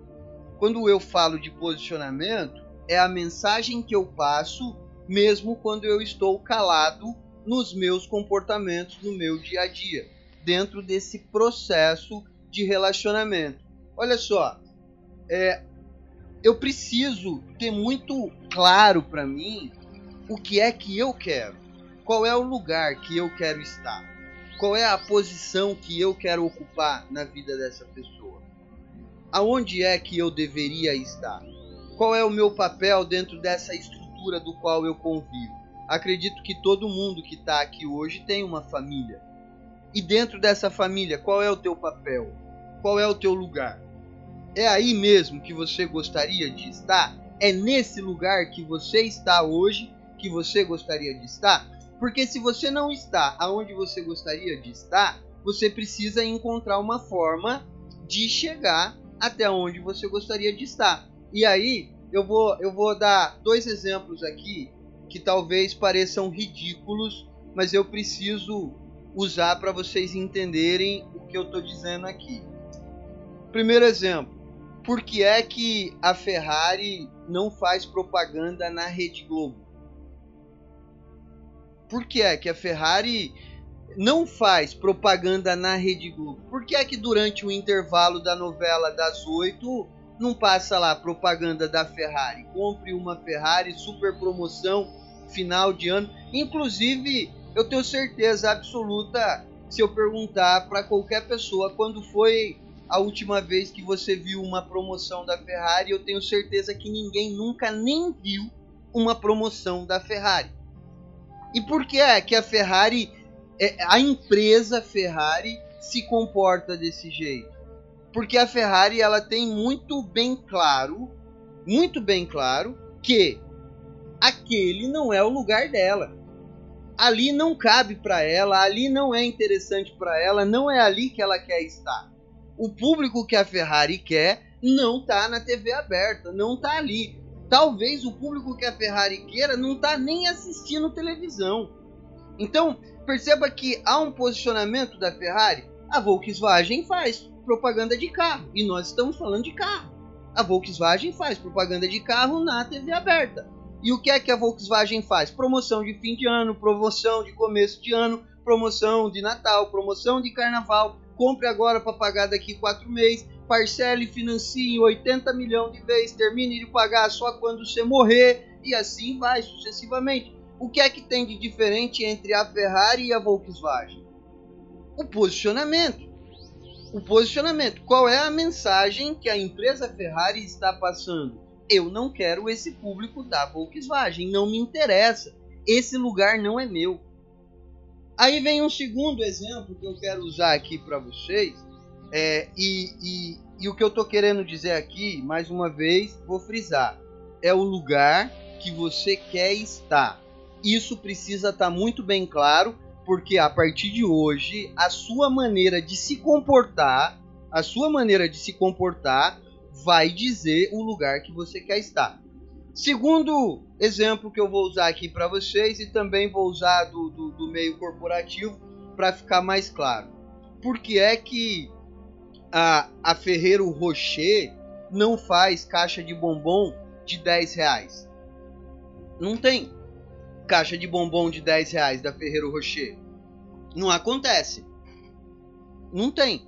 Quando eu falo de posicionamento, é a mensagem que eu passo, mesmo quando eu estou calado nos meus comportamentos no meu dia a dia, dentro desse processo de relacionamento. Olha só, é, eu preciso ter muito claro para mim o que é que eu quero, qual é o lugar que eu quero estar, Qual é a posição que eu quero ocupar na vida dessa pessoa? Aonde é que eu deveria estar? Qual é o meu papel dentro dessa estrutura do qual eu convivo? Acredito que todo mundo que está aqui hoje tem uma família. E dentro dessa família, qual é o teu papel? Qual é o teu lugar? É aí mesmo que você gostaria de estar? É nesse lugar que você está hoje que você gostaria de estar? Porque se você não está aonde você gostaria de estar, você precisa encontrar uma forma de chegar até onde você gostaria de estar. E aí, eu vou, eu vou dar dois exemplos aqui que talvez pareçam ridículos, mas eu preciso usar para vocês entenderem o que eu estou dizendo aqui. Primeiro exemplo: por que é que a Ferrari não faz propaganda na Rede Globo? Por que é que a Ferrari não faz propaganda na Rede Globo? Por que é que durante o intervalo da novela das oito não passa lá propaganda da Ferrari? Compre uma Ferrari, super promoção, final de ano. Inclusive, eu tenho certeza absoluta se eu perguntar para qualquer pessoa quando foi a última vez que você viu uma promoção da Ferrari, eu tenho certeza que ninguém nunca nem viu uma promoção da Ferrari. E por que é que a Ferrari, é, a empresa Ferrari, se comporta desse jeito? Porque a Ferrari ela tem muito bem claro, muito bem claro, que aquele não é o lugar dela. Ali não cabe para ela, ali não é interessante para ela, não é ali que ela quer estar o público que a Ferrari quer não está na TV aberta, não está ali. Talvez o público que a Ferrari queira não está nem assistindo televisão. Então, perceba que há um posicionamento da Ferrari. A Volkswagen faz propaganda de carro e nós estamos falando de carro. A Volkswagen faz propaganda de carro na TV aberta. E o que é que a Volkswagen faz? Promoção de fim de ano, promoção de começo de ano, promoção de Natal, promoção de Carnaval compre agora para pagar daqui quatro meses, parcele financie 80 milhões de vezes, termine de pagar só quando você morrer e assim vai sucessivamente. O que é que tem de diferente entre a Ferrari e a Volkswagen? O posicionamento. O posicionamento. Qual é a mensagem que a empresa Ferrari está passando? Eu não quero esse público da Volkswagen, não me interessa. Esse lugar não é meu. Aí vem um segundo exemplo que eu quero usar aqui para vocês. É, e, e, e o que eu estou querendo dizer aqui, mais uma vez, vou frisar: é o lugar que você quer estar. Isso precisa estar tá muito bem claro, porque a partir de hoje, a sua maneira de se comportar, a sua maneira de se comportar vai dizer o lugar que você quer estar. Segundo exemplo que eu vou usar aqui para vocês e também vou usar do, do, do meio corporativo para ficar mais claro. Por que é que a, a Ferreiro Rocher não faz caixa de bombom de 10 reais? Não tem caixa de bombom de 10 reais da Ferreiro Rocher. Não acontece. Não tem.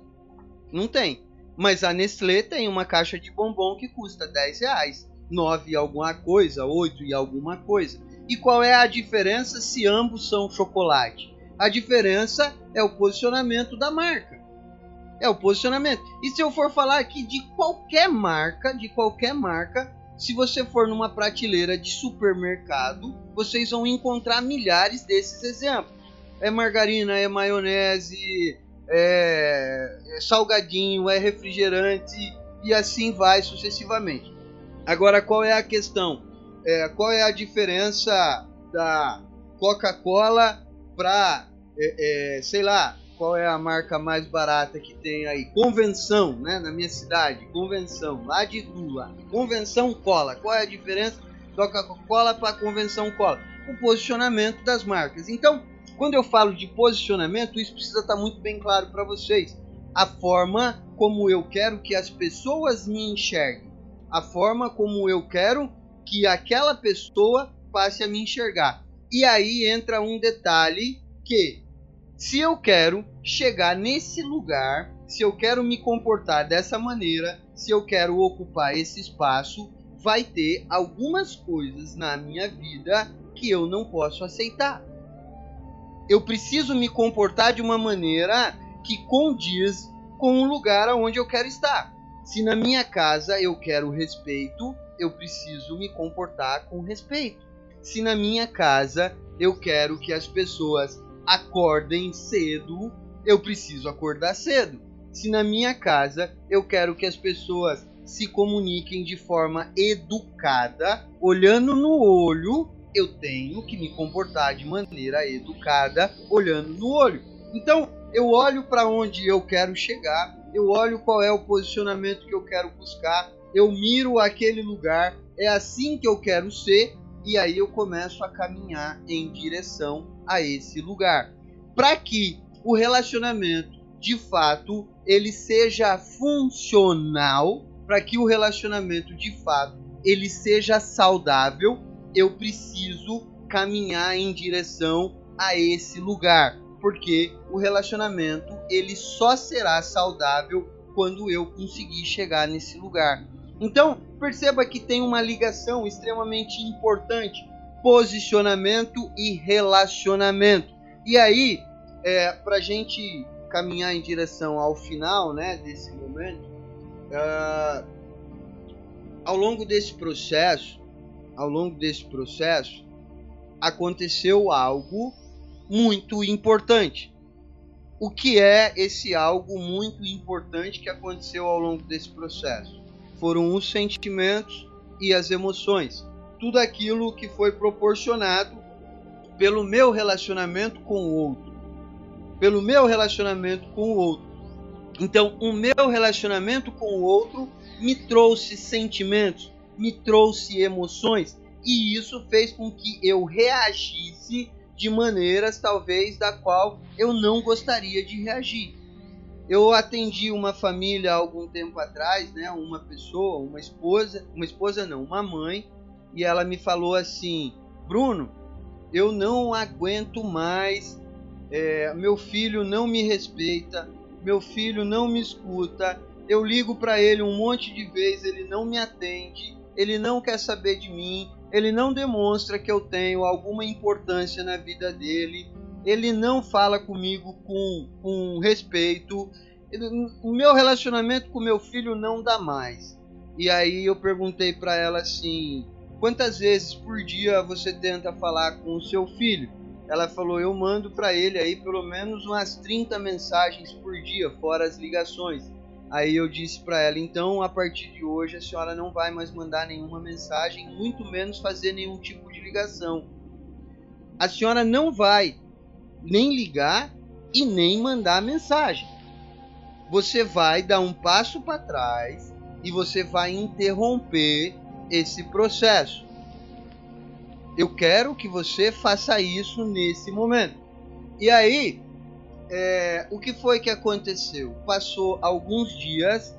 Não tem. Mas a Nestlé tem uma caixa de bombom que custa 10 reais. 9 e alguma coisa, 8 e alguma coisa. E qual é a diferença se ambos são chocolate? A diferença é o posicionamento da marca. É o posicionamento. E se eu for falar aqui de qualquer marca, de qualquer marca, se você for numa prateleira de supermercado, vocês vão encontrar milhares desses exemplos. É margarina, é maionese, é, é salgadinho, é refrigerante e assim vai sucessivamente. Agora, qual é a questão? É, qual é a diferença da Coca-Cola para, é, é, sei lá, qual é a marca mais barata que tem aí? Convenção, né? Na minha cidade, Convenção, lá de Lula. Convenção Cola. Qual é a diferença da Coca-Cola para Convenção Cola? O posicionamento das marcas. Então, quando eu falo de posicionamento, isso precisa estar muito bem claro para vocês. A forma como eu quero que as pessoas me enxerguem a forma como eu quero que aquela pessoa passe a me enxergar. E aí entra um detalhe que se eu quero chegar nesse lugar, se eu quero me comportar dessa maneira, se eu quero ocupar esse espaço, vai ter algumas coisas na minha vida que eu não posso aceitar. eu preciso me comportar de uma maneira que condiz com o lugar aonde eu quero estar. Se na minha casa eu quero respeito, eu preciso me comportar com respeito. Se na minha casa eu quero que as pessoas acordem cedo, eu preciso acordar cedo. Se na minha casa eu quero que as pessoas se comuniquem de forma educada, olhando no olho, eu tenho que me comportar de maneira educada, olhando no olho. Então, eu olho para onde eu quero chegar, eu olho qual é o posicionamento que eu quero buscar, eu miro aquele lugar, é assim que eu quero ser, e aí eu começo a caminhar em direção a esse lugar. Para que o relacionamento, de fato, ele seja funcional, para que o relacionamento, de fato, ele seja saudável, eu preciso caminhar em direção a esse lugar, porque o relacionamento ele só será saudável quando eu conseguir chegar nesse lugar. Então, perceba que tem uma ligação extremamente importante: posicionamento e relacionamento. E aí, é, para a gente caminhar em direção ao final né, desse momento, uh, ao longo desse processo, ao longo desse processo, aconteceu algo muito importante. O que é esse algo muito importante que aconteceu ao longo desse processo? Foram os sentimentos e as emoções. Tudo aquilo que foi proporcionado pelo meu relacionamento com o outro. Pelo meu relacionamento com o outro. Então, o meu relacionamento com o outro me trouxe sentimentos, me trouxe emoções, e isso fez com que eu reagisse de maneiras talvez da qual eu não gostaria de reagir. Eu atendi uma família há algum tempo atrás, né, uma pessoa, uma esposa, uma esposa não, uma mãe, e ela me falou assim: Bruno, eu não aguento mais, é, meu filho não me respeita, meu filho não me escuta, eu ligo para ele um monte de vezes, ele não me atende, ele não quer saber de mim, ele não demonstra que eu tenho alguma importância na vida dele, ele não fala comigo com, com respeito, o meu relacionamento com meu filho não dá mais. E aí eu perguntei para ela assim: quantas vezes por dia você tenta falar com o seu filho? Ela falou: eu mando para ele aí pelo menos umas 30 mensagens por dia, fora as ligações. Aí eu disse para ela: então a partir de hoje a senhora não vai mais mandar nenhuma mensagem, muito menos fazer nenhum tipo de ligação. A senhora não vai nem ligar e nem mandar mensagem. Você vai dar um passo para trás e você vai interromper esse processo. Eu quero que você faça isso nesse momento. E aí, é, o que foi que aconteceu? Passou alguns dias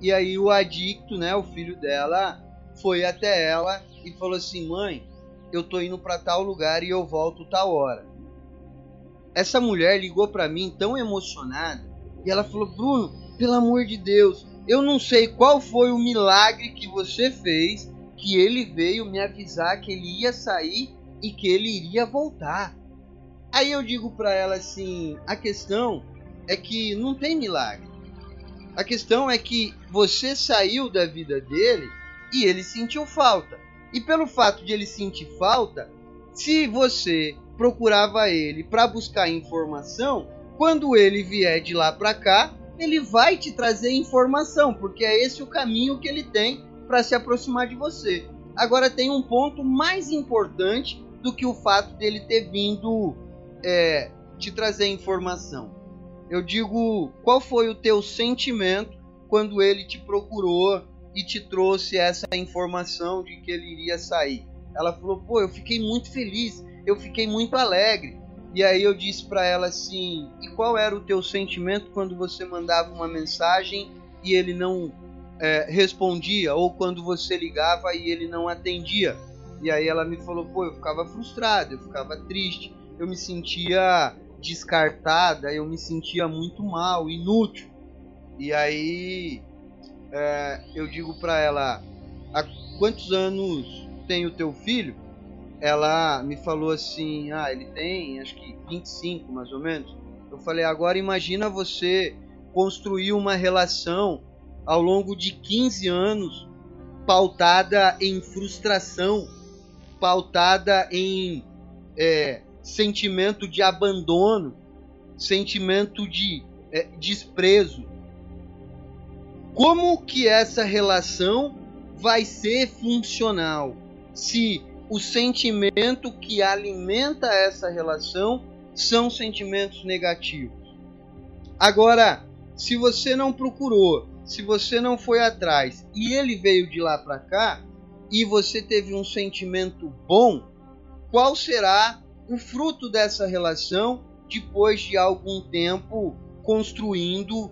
e aí o adicto, né, o filho dela, foi até ela e falou assim: "Mãe, eu tô indo para tal lugar e eu volto tal hora". Essa mulher ligou para mim tão emocionada e ela falou: "Bruno, pelo amor de Deus, eu não sei qual foi o milagre que você fez que ele veio me avisar que ele ia sair e que ele iria voltar. Aí eu digo para ela assim: a questão é que não tem milagre. A questão é que você saiu da vida dele e ele sentiu falta. E pelo fato de ele sentir falta, se você procurava ele para buscar informação, quando ele vier de lá para cá, ele vai te trazer informação, porque é esse o caminho que ele tem para se aproximar de você. Agora tem um ponto mais importante do que o fato dele ter vindo é, te trazer informação. Eu digo, qual foi o teu sentimento quando ele te procurou e te trouxe essa informação de que ele iria sair? Ela falou: "Pô, eu fiquei muito feliz, eu fiquei muito alegre". E aí eu disse para ela assim: "E qual era o teu sentimento quando você mandava uma mensagem e ele não é, respondia ou quando você ligava e ele não atendia?" E aí ela me falou: "Pô, eu ficava frustrado, eu ficava triste" eu me sentia descartada, eu me sentia muito mal, inútil. E aí é, eu digo para ela: há quantos anos tem o teu filho? Ela me falou assim: "Ah, ele tem acho que 25 mais ou menos". Eu falei: "Agora imagina você construir uma relação ao longo de 15 anos pautada em frustração, pautada em é, sentimento de abandono, sentimento de é, desprezo. Como que essa relação vai ser funcional se o sentimento que alimenta essa relação são sentimentos negativos? Agora, se você não procurou, se você não foi atrás e ele veio de lá para cá e você teve um sentimento bom, qual será o fruto dessa relação depois de algum tempo construindo,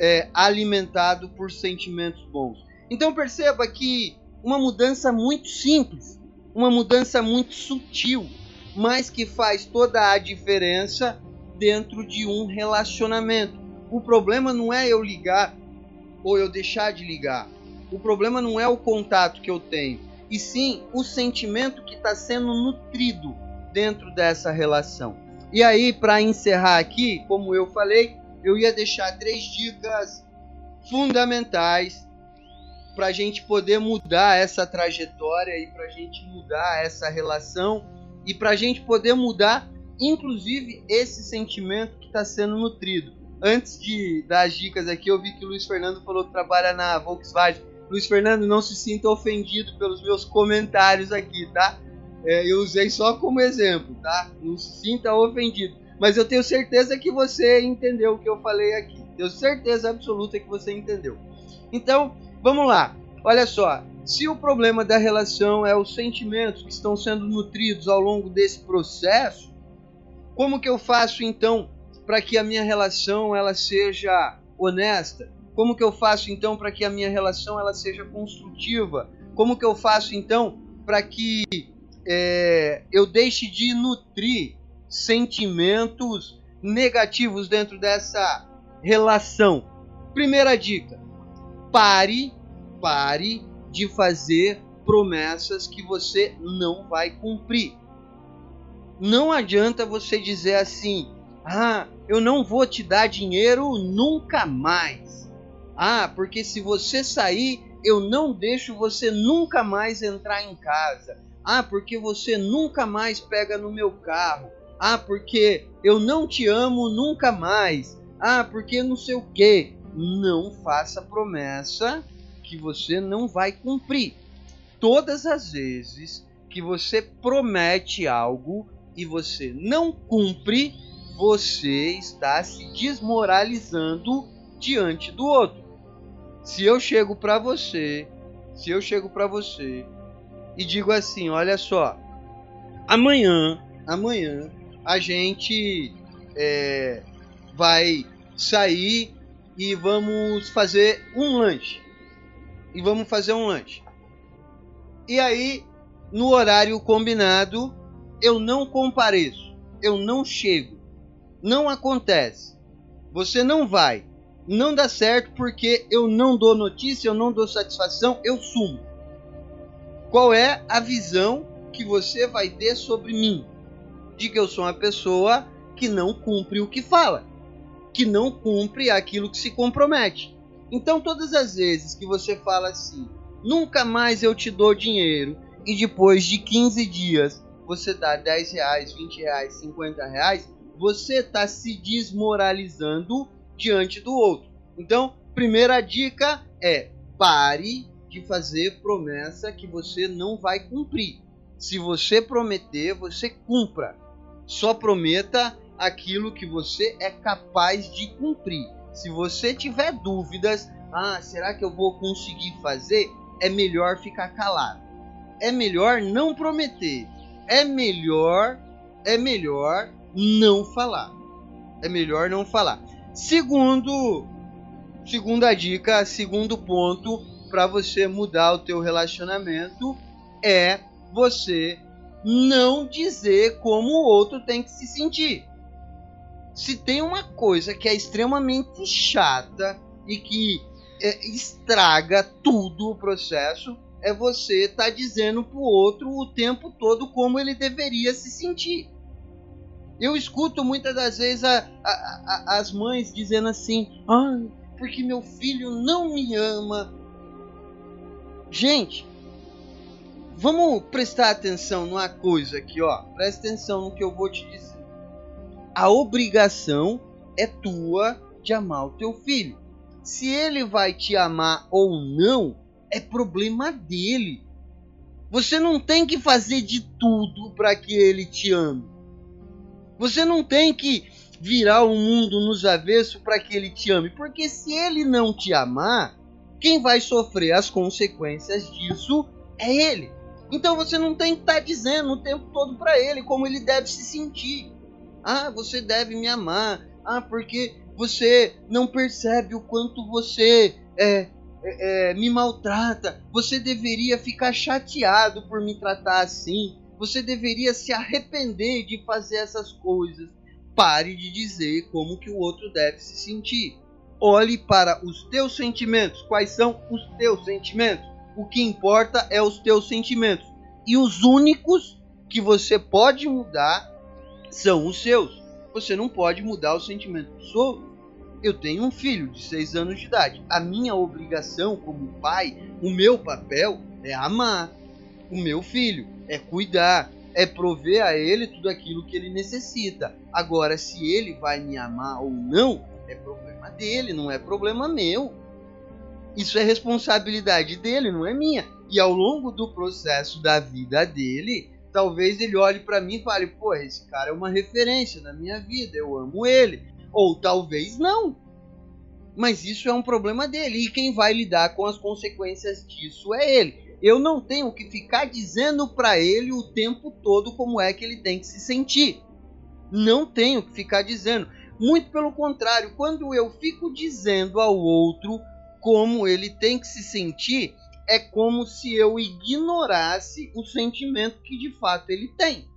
é, alimentado por sentimentos bons. Então perceba que uma mudança muito simples, uma mudança muito sutil, mas que faz toda a diferença dentro de um relacionamento. O problema não é eu ligar ou eu deixar de ligar. O problema não é o contato que eu tenho, e sim o sentimento que está sendo nutrido dentro dessa relação. E aí, para encerrar aqui, como eu falei, eu ia deixar três dicas fundamentais para a gente poder mudar essa trajetória e para a gente mudar essa relação e para a gente poder mudar, inclusive, esse sentimento que está sendo nutrido. Antes de dar as dicas aqui, eu vi que o Luiz Fernando falou que trabalha na Volkswagen. Luiz Fernando, não se sinta ofendido pelos meus comentários aqui, tá? É, eu usei só como exemplo, tá? Não se sinta ofendido. Mas eu tenho certeza que você entendeu o que eu falei aqui. Tenho certeza absoluta que você entendeu. Então, vamos lá. Olha só. Se o problema da relação é os sentimentos que estão sendo nutridos ao longo desse processo, como que eu faço então para que a minha relação ela seja honesta? Como que eu faço então para que a minha relação ela seja construtiva? Como que eu faço então para que é, eu deixe de nutrir sentimentos negativos dentro dessa relação. Primeira dica: pare, pare de fazer promessas que você não vai cumprir. Não adianta você dizer assim: "Ah, eu não vou te dar dinheiro nunca mais". Ah, porque se você sair, eu não deixo você nunca mais entrar em casa. Ah, porque você nunca mais pega no meu carro. Ah, porque eu não te amo nunca mais. Ah, porque não sei o que. Não faça promessa que você não vai cumprir. Todas as vezes que você promete algo e você não cumpre, você está se desmoralizando diante do outro. Se eu chego para você, se eu chego para você e digo assim: olha só, amanhã, amanhã a gente é, vai sair e vamos fazer um lanche. E vamos fazer um lanche. E aí, no horário combinado, eu não compareço, eu não chego, não acontece. Você não vai, não dá certo porque eu não dou notícia, eu não dou satisfação, eu sumo. Qual é a visão que você vai ter sobre mim? De que eu sou uma pessoa que não cumpre o que fala, que não cumpre aquilo que se compromete. Então, todas as vezes que você fala assim, nunca mais eu te dou dinheiro, e depois de 15 dias você dá 10 reais, 20 reais, 50 reais, você está se desmoralizando diante do outro. Então, primeira dica é pare de fazer promessa que você não vai cumprir. Se você prometer, você cumpra. Só prometa aquilo que você é capaz de cumprir. Se você tiver dúvidas, ah, será que eu vou conseguir fazer? É melhor ficar calado. É melhor não prometer. É melhor, é melhor não falar. É melhor não falar. Segundo, segunda dica, segundo ponto, para você mudar o teu relacionamento é você não dizer como o outro tem que se sentir. Se tem uma coisa que é extremamente chata e que é, estraga tudo o processo, é você estar tá dizendo pro outro o tempo todo como ele deveria se sentir. Eu escuto muitas das vezes a, a, a, as mães dizendo assim: ah, porque meu filho não me ama. Gente, vamos prestar atenção numa coisa aqui, ó. Presta atenção no que eu vou te dizer. A obrigação é tua de amar o teu filho. Se ele vai te amar ou não, é problema dele. Você não tem que fazer de tudo para que ele te ame. Você não tem que virar o mundo nos avessos para que ele te ame, porque se ele não te amar, quem vai sofrer as consequências disso é ele. Então você não tem que estar tá dizendo o tempo todo para ele como ele deve se sentir. Ah, você deve me amar. Ah, porque você não percebe o quanto você é, é, é, me maltrata. Você deveria ficar chateado por me tratar assim. Você deveria se arrepender de fazer essas coisas. Pare de dizer como que o outro deve se sentir. Olhe para os teus sentimentos. Quais são os teus sentimentos? O que importa é os teus sentimentos. E os únicos que você pode mudar são os seus. Você não pode mudar o sentimento dos outros. Eu tenho um filho de 6 anos de idade. A minha obrigação como pai, o meu papel é amar o meu filho, é cuidar, é prover a ele tudo aquilo que ele necessita. Agora, se ele vai me amar ou não, é problema dele, não é problema meu. Isso é responsabilidade dele, não é minha. E ao longo do processo da vida dele, talvez ele olhe para mim e fale: pô, esse cara é uma referência na minha vida, eu amo ele. Ou talvez não. Mas isso é um problema dele. E quem vai lidar com as consequências disso é ele eu não tenho que ficar dizendo para ele o tempo todo como é que ele tem que se sentir. Não tenho que ficar dizendo. Muito pelo contrário, quando eu fico dizendo ao outro como ele tem que se sentir, é como se eu ignorasse o sentimento que de fato ele tem.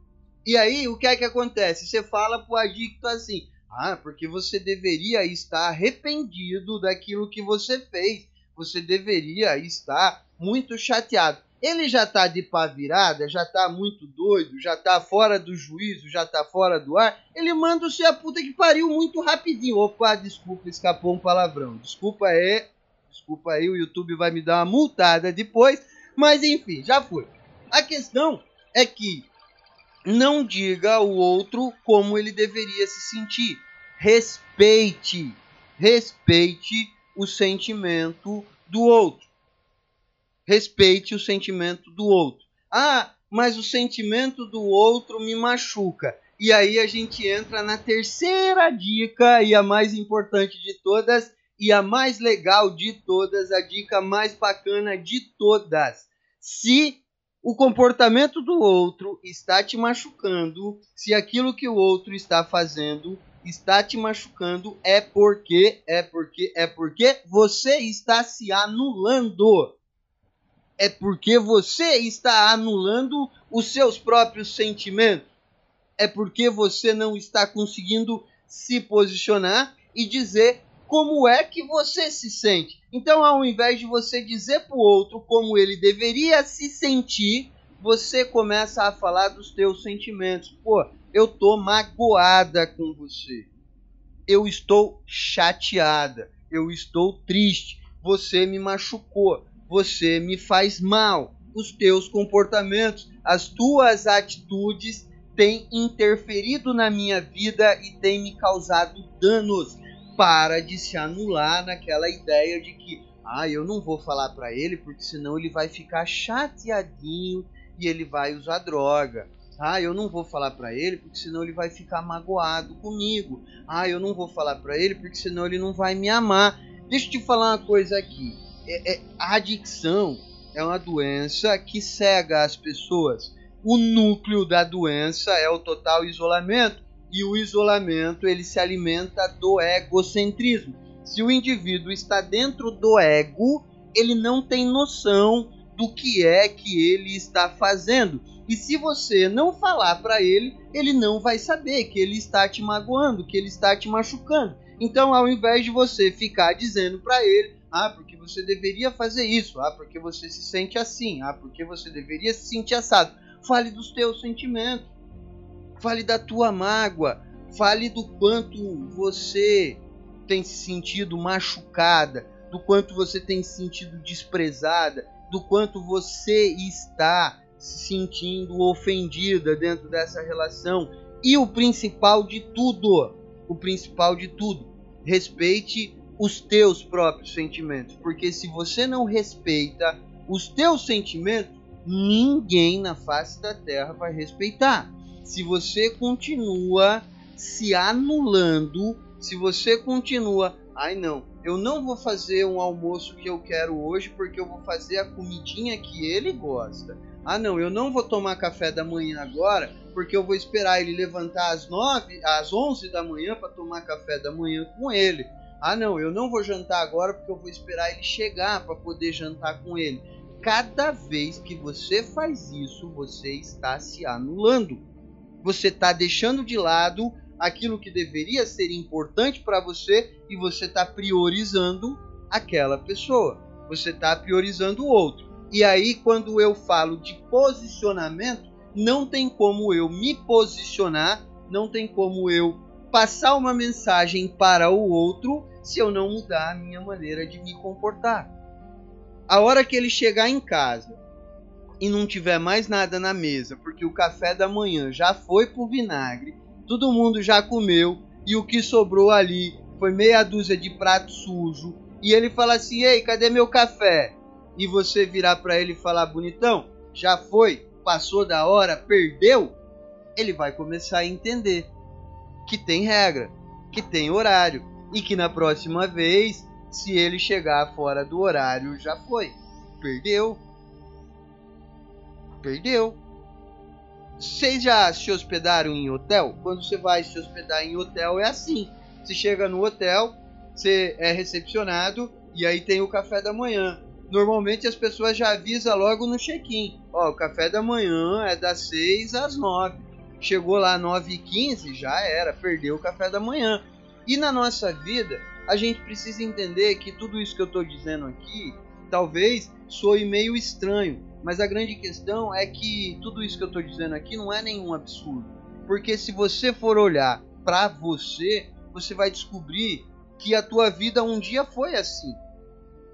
E aí, o que é que acontece? Você fala pro adicto assim: "Ah, porque você deveria estar arrependido daquilo que você fez. Você deveria estar muito chateado. Ele já tá de pá virada, já tá muito doido, já tá fora do juízo, já tá fora do ar. Ele manda o se a puta que pariu muito rapidinho. Opa, desculpa, escapou um palavrão. Desculpa aí, desculpa aí, o YouTube vai me dar uma multada depois. Mas enfim, já foi. A questão é que não diga ao outro como ele deveria se sentir. Respeite, respeite o sentimento do outro respeite o sentimento do outro. Ah, mas o sentimento do outro me machuca. E aí a gente entra na terceira dica e a mais importante de todas e a mais legal de todas, a dica mais bacana de todas. Se o comportamento do outro está te machucando, se aquilo que o outro está fazendo está te machucando, é porque, é porque, é porque você está se anulando é porque você está anulando os seus próprios sentimentos. É porque você não está conseguindo se posicionar e dizer como é que você se sente. Então, ao invés de você dizer para o outro como ele deveria se sentir, você começa a falar dos teus sentimentos. Pô, eu tô magoada com você. Eu estou chateada. Eu estou triste. Você me machucou você me faz mal. Os teus comportamentos, as tuas atitudes têm interferido na minha vida e têm me causado danos. Para de se anular naquela ideia de que, ah, eu não vou falar para ele porque senão ele vai ficar chateadinho e ele vai usar droga. Ah, eu não vou falar para ele porque senão ele vai ficar magoado comigo. Ah, eu não vou falar para ele porque senão ele não vai me amar. Deixa eu te falar uma coisa aqui é, é, a adicção é uma doença que cega as pessoas. O núcleo da doença é o total isolamento e o isolamento ele se alimenta do egocentrismo. Se o indivíduo está dentro do ego, ele não tem noção do que é que ele está fazendo. E se você não falar para ele, ele não vai saber que ele está te magoando, que ele está te machucando. Então, ao invés de você ficar dizendo para ele, ah, porque você deveria fazer isso, ah, porque você se sente assim, ah, porque você deveria se sentir assado. Fale dos teus sentimentos, fale da tua mágoa, fale do quanto você tem se sentido machucada, do quanto você tem se sentido desprezada, do quanto você está se sentindo ofendida dentro dessa relação. E o principal de tudo, o principal de tudo, respeite os teus próprios sentimentos, porque se você não respeita os teus sentimentos, ninguém na face da terra vai respeitar. Se você continua se anulando, se você continua, ai não, eu não vou fazer um almoço que eu quero hoje porque eu vou fazer a comidinha que ele gosta. Ah não, eu não vou tomar café da manhã agora porque eu vou esperar ele levantar às 9, às 11 da manhã para tomar café da manhã com ele. Ah não, eu não vou jantar agora porque eu vou esperar ele chegar para poder jantar com ele. Cada vez que você faz isso, você está se anulando. Você está deixando de lado aquilo que deveria ser importante para você e você está priorizando aquela pessoa. Você está priorizando o outro. E aí, quando eu falo de posicionamento, não tem como eu me posicionar, não tem como eu passar uma mensagem para o outro se eu não mudar a minha maneira de me comportar. A hora que ele chegar em casa e não tiver mais nada na mesa, porque o café da manhã já foi pro vinagre, todo mundo já comeu e o que sobrou ali foi meia dúzia de prato sujo, e ele fala assim: "Ei, cadê meu café?" E você virar para ele e falar: "Bonitão, já foi, passou da hora, perdeu?" Ele vai começar a entender que tem regra, que tem horário e que na próxima vez, se ele chegar fora do horário, já foi. Perdeu. Perdeu. Vocês já se hospedaram em hotel? Quando você vai se hospedar em hotel é assim. Você chega no hotel, você é recepcionado e aí tem o café da manhã. Normalmente as pessoas já avisam logo no check-in. Ó, o café da manhã é das 6 às 9. Chegou lá 9 e 15 já era, perdeu o café da manhã. E na nossa vida, a gente precisa entender que tudo isso que eu estou dizendo aqui talvez soe meio estranho, mas a grande questão é que tudo isso que eu estou dizendo aqui não é nenhum absurdo. Porque se você for olhar para você, você vai descobrir que a tua vida um dia foi assim.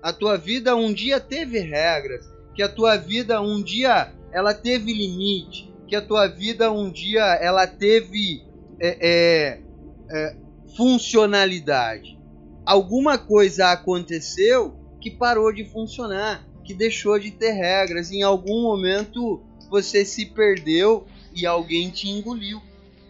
A tua vida um dia teve regras, que a tua vida um dia ela teve limite, que a tua vida um dia ela teve é, é, é, funcionalidade. Alguma coisa aconteceu que parou de funcionar, que deixou de ter regras. Em algum momento você se perdeu e alguém te engoliu.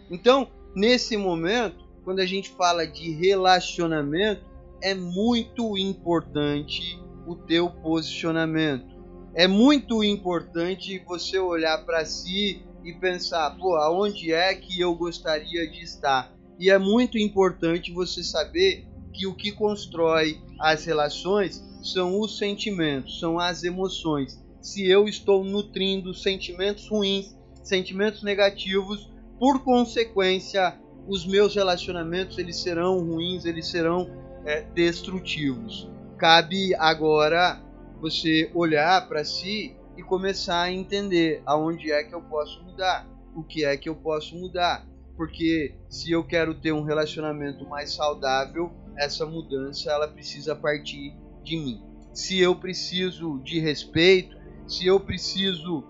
Então, nesse momento, quando a gente fala de relacionamento, é muito importante o teu posicionamento. É muito importante você olhar para si e pensar, pô, aonde é que eu gostaria de estar? E é muito importante você saber que o que constrói as relações são os sentimentos, são as emoções. Se eu estou nutrindo sentimentos ruins, sentimentos negativos, por consequência, os meus relacionamentos eles serão ruins, eles serão é, destrutivos. Cabe agora você olhar para si e começar a entender aonde é que eu posso mudar, o que é que eu posso mudar porque se eu quero ter um relacionamento mais saudável, essa mudança ela precisa partir de mim. Se eu preciso de respeito, se eu preciso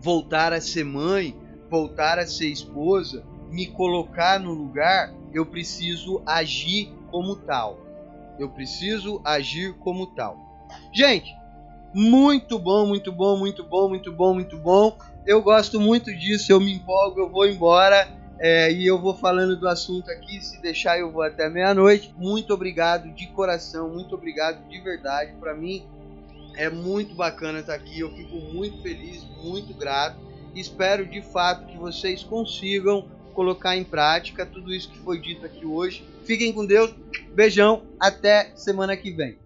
voltar a ser mãe, voltar a ser esposa, me colocar no lugar, eu preciso agir como tal. Eu preciso agir como tal. Gente, muito bom, muito bom, muito bom, muito bom, muito bom. Eu gosto muito disso, eu me empolgo, eu vou embora. É, e eu vou falando do assunto aqui, se deixar eu vou até meia-noite. Muito obrigado de coração, muito obrigado de verdade. Para mim é muito bacana estar aqui, eu fico muito feliz, muito grato. Espero de fato que vocês consigam colocar em prática tudo isso que foi dito aqui hoje. Fiquem com Deus, beijão, até semana que vem.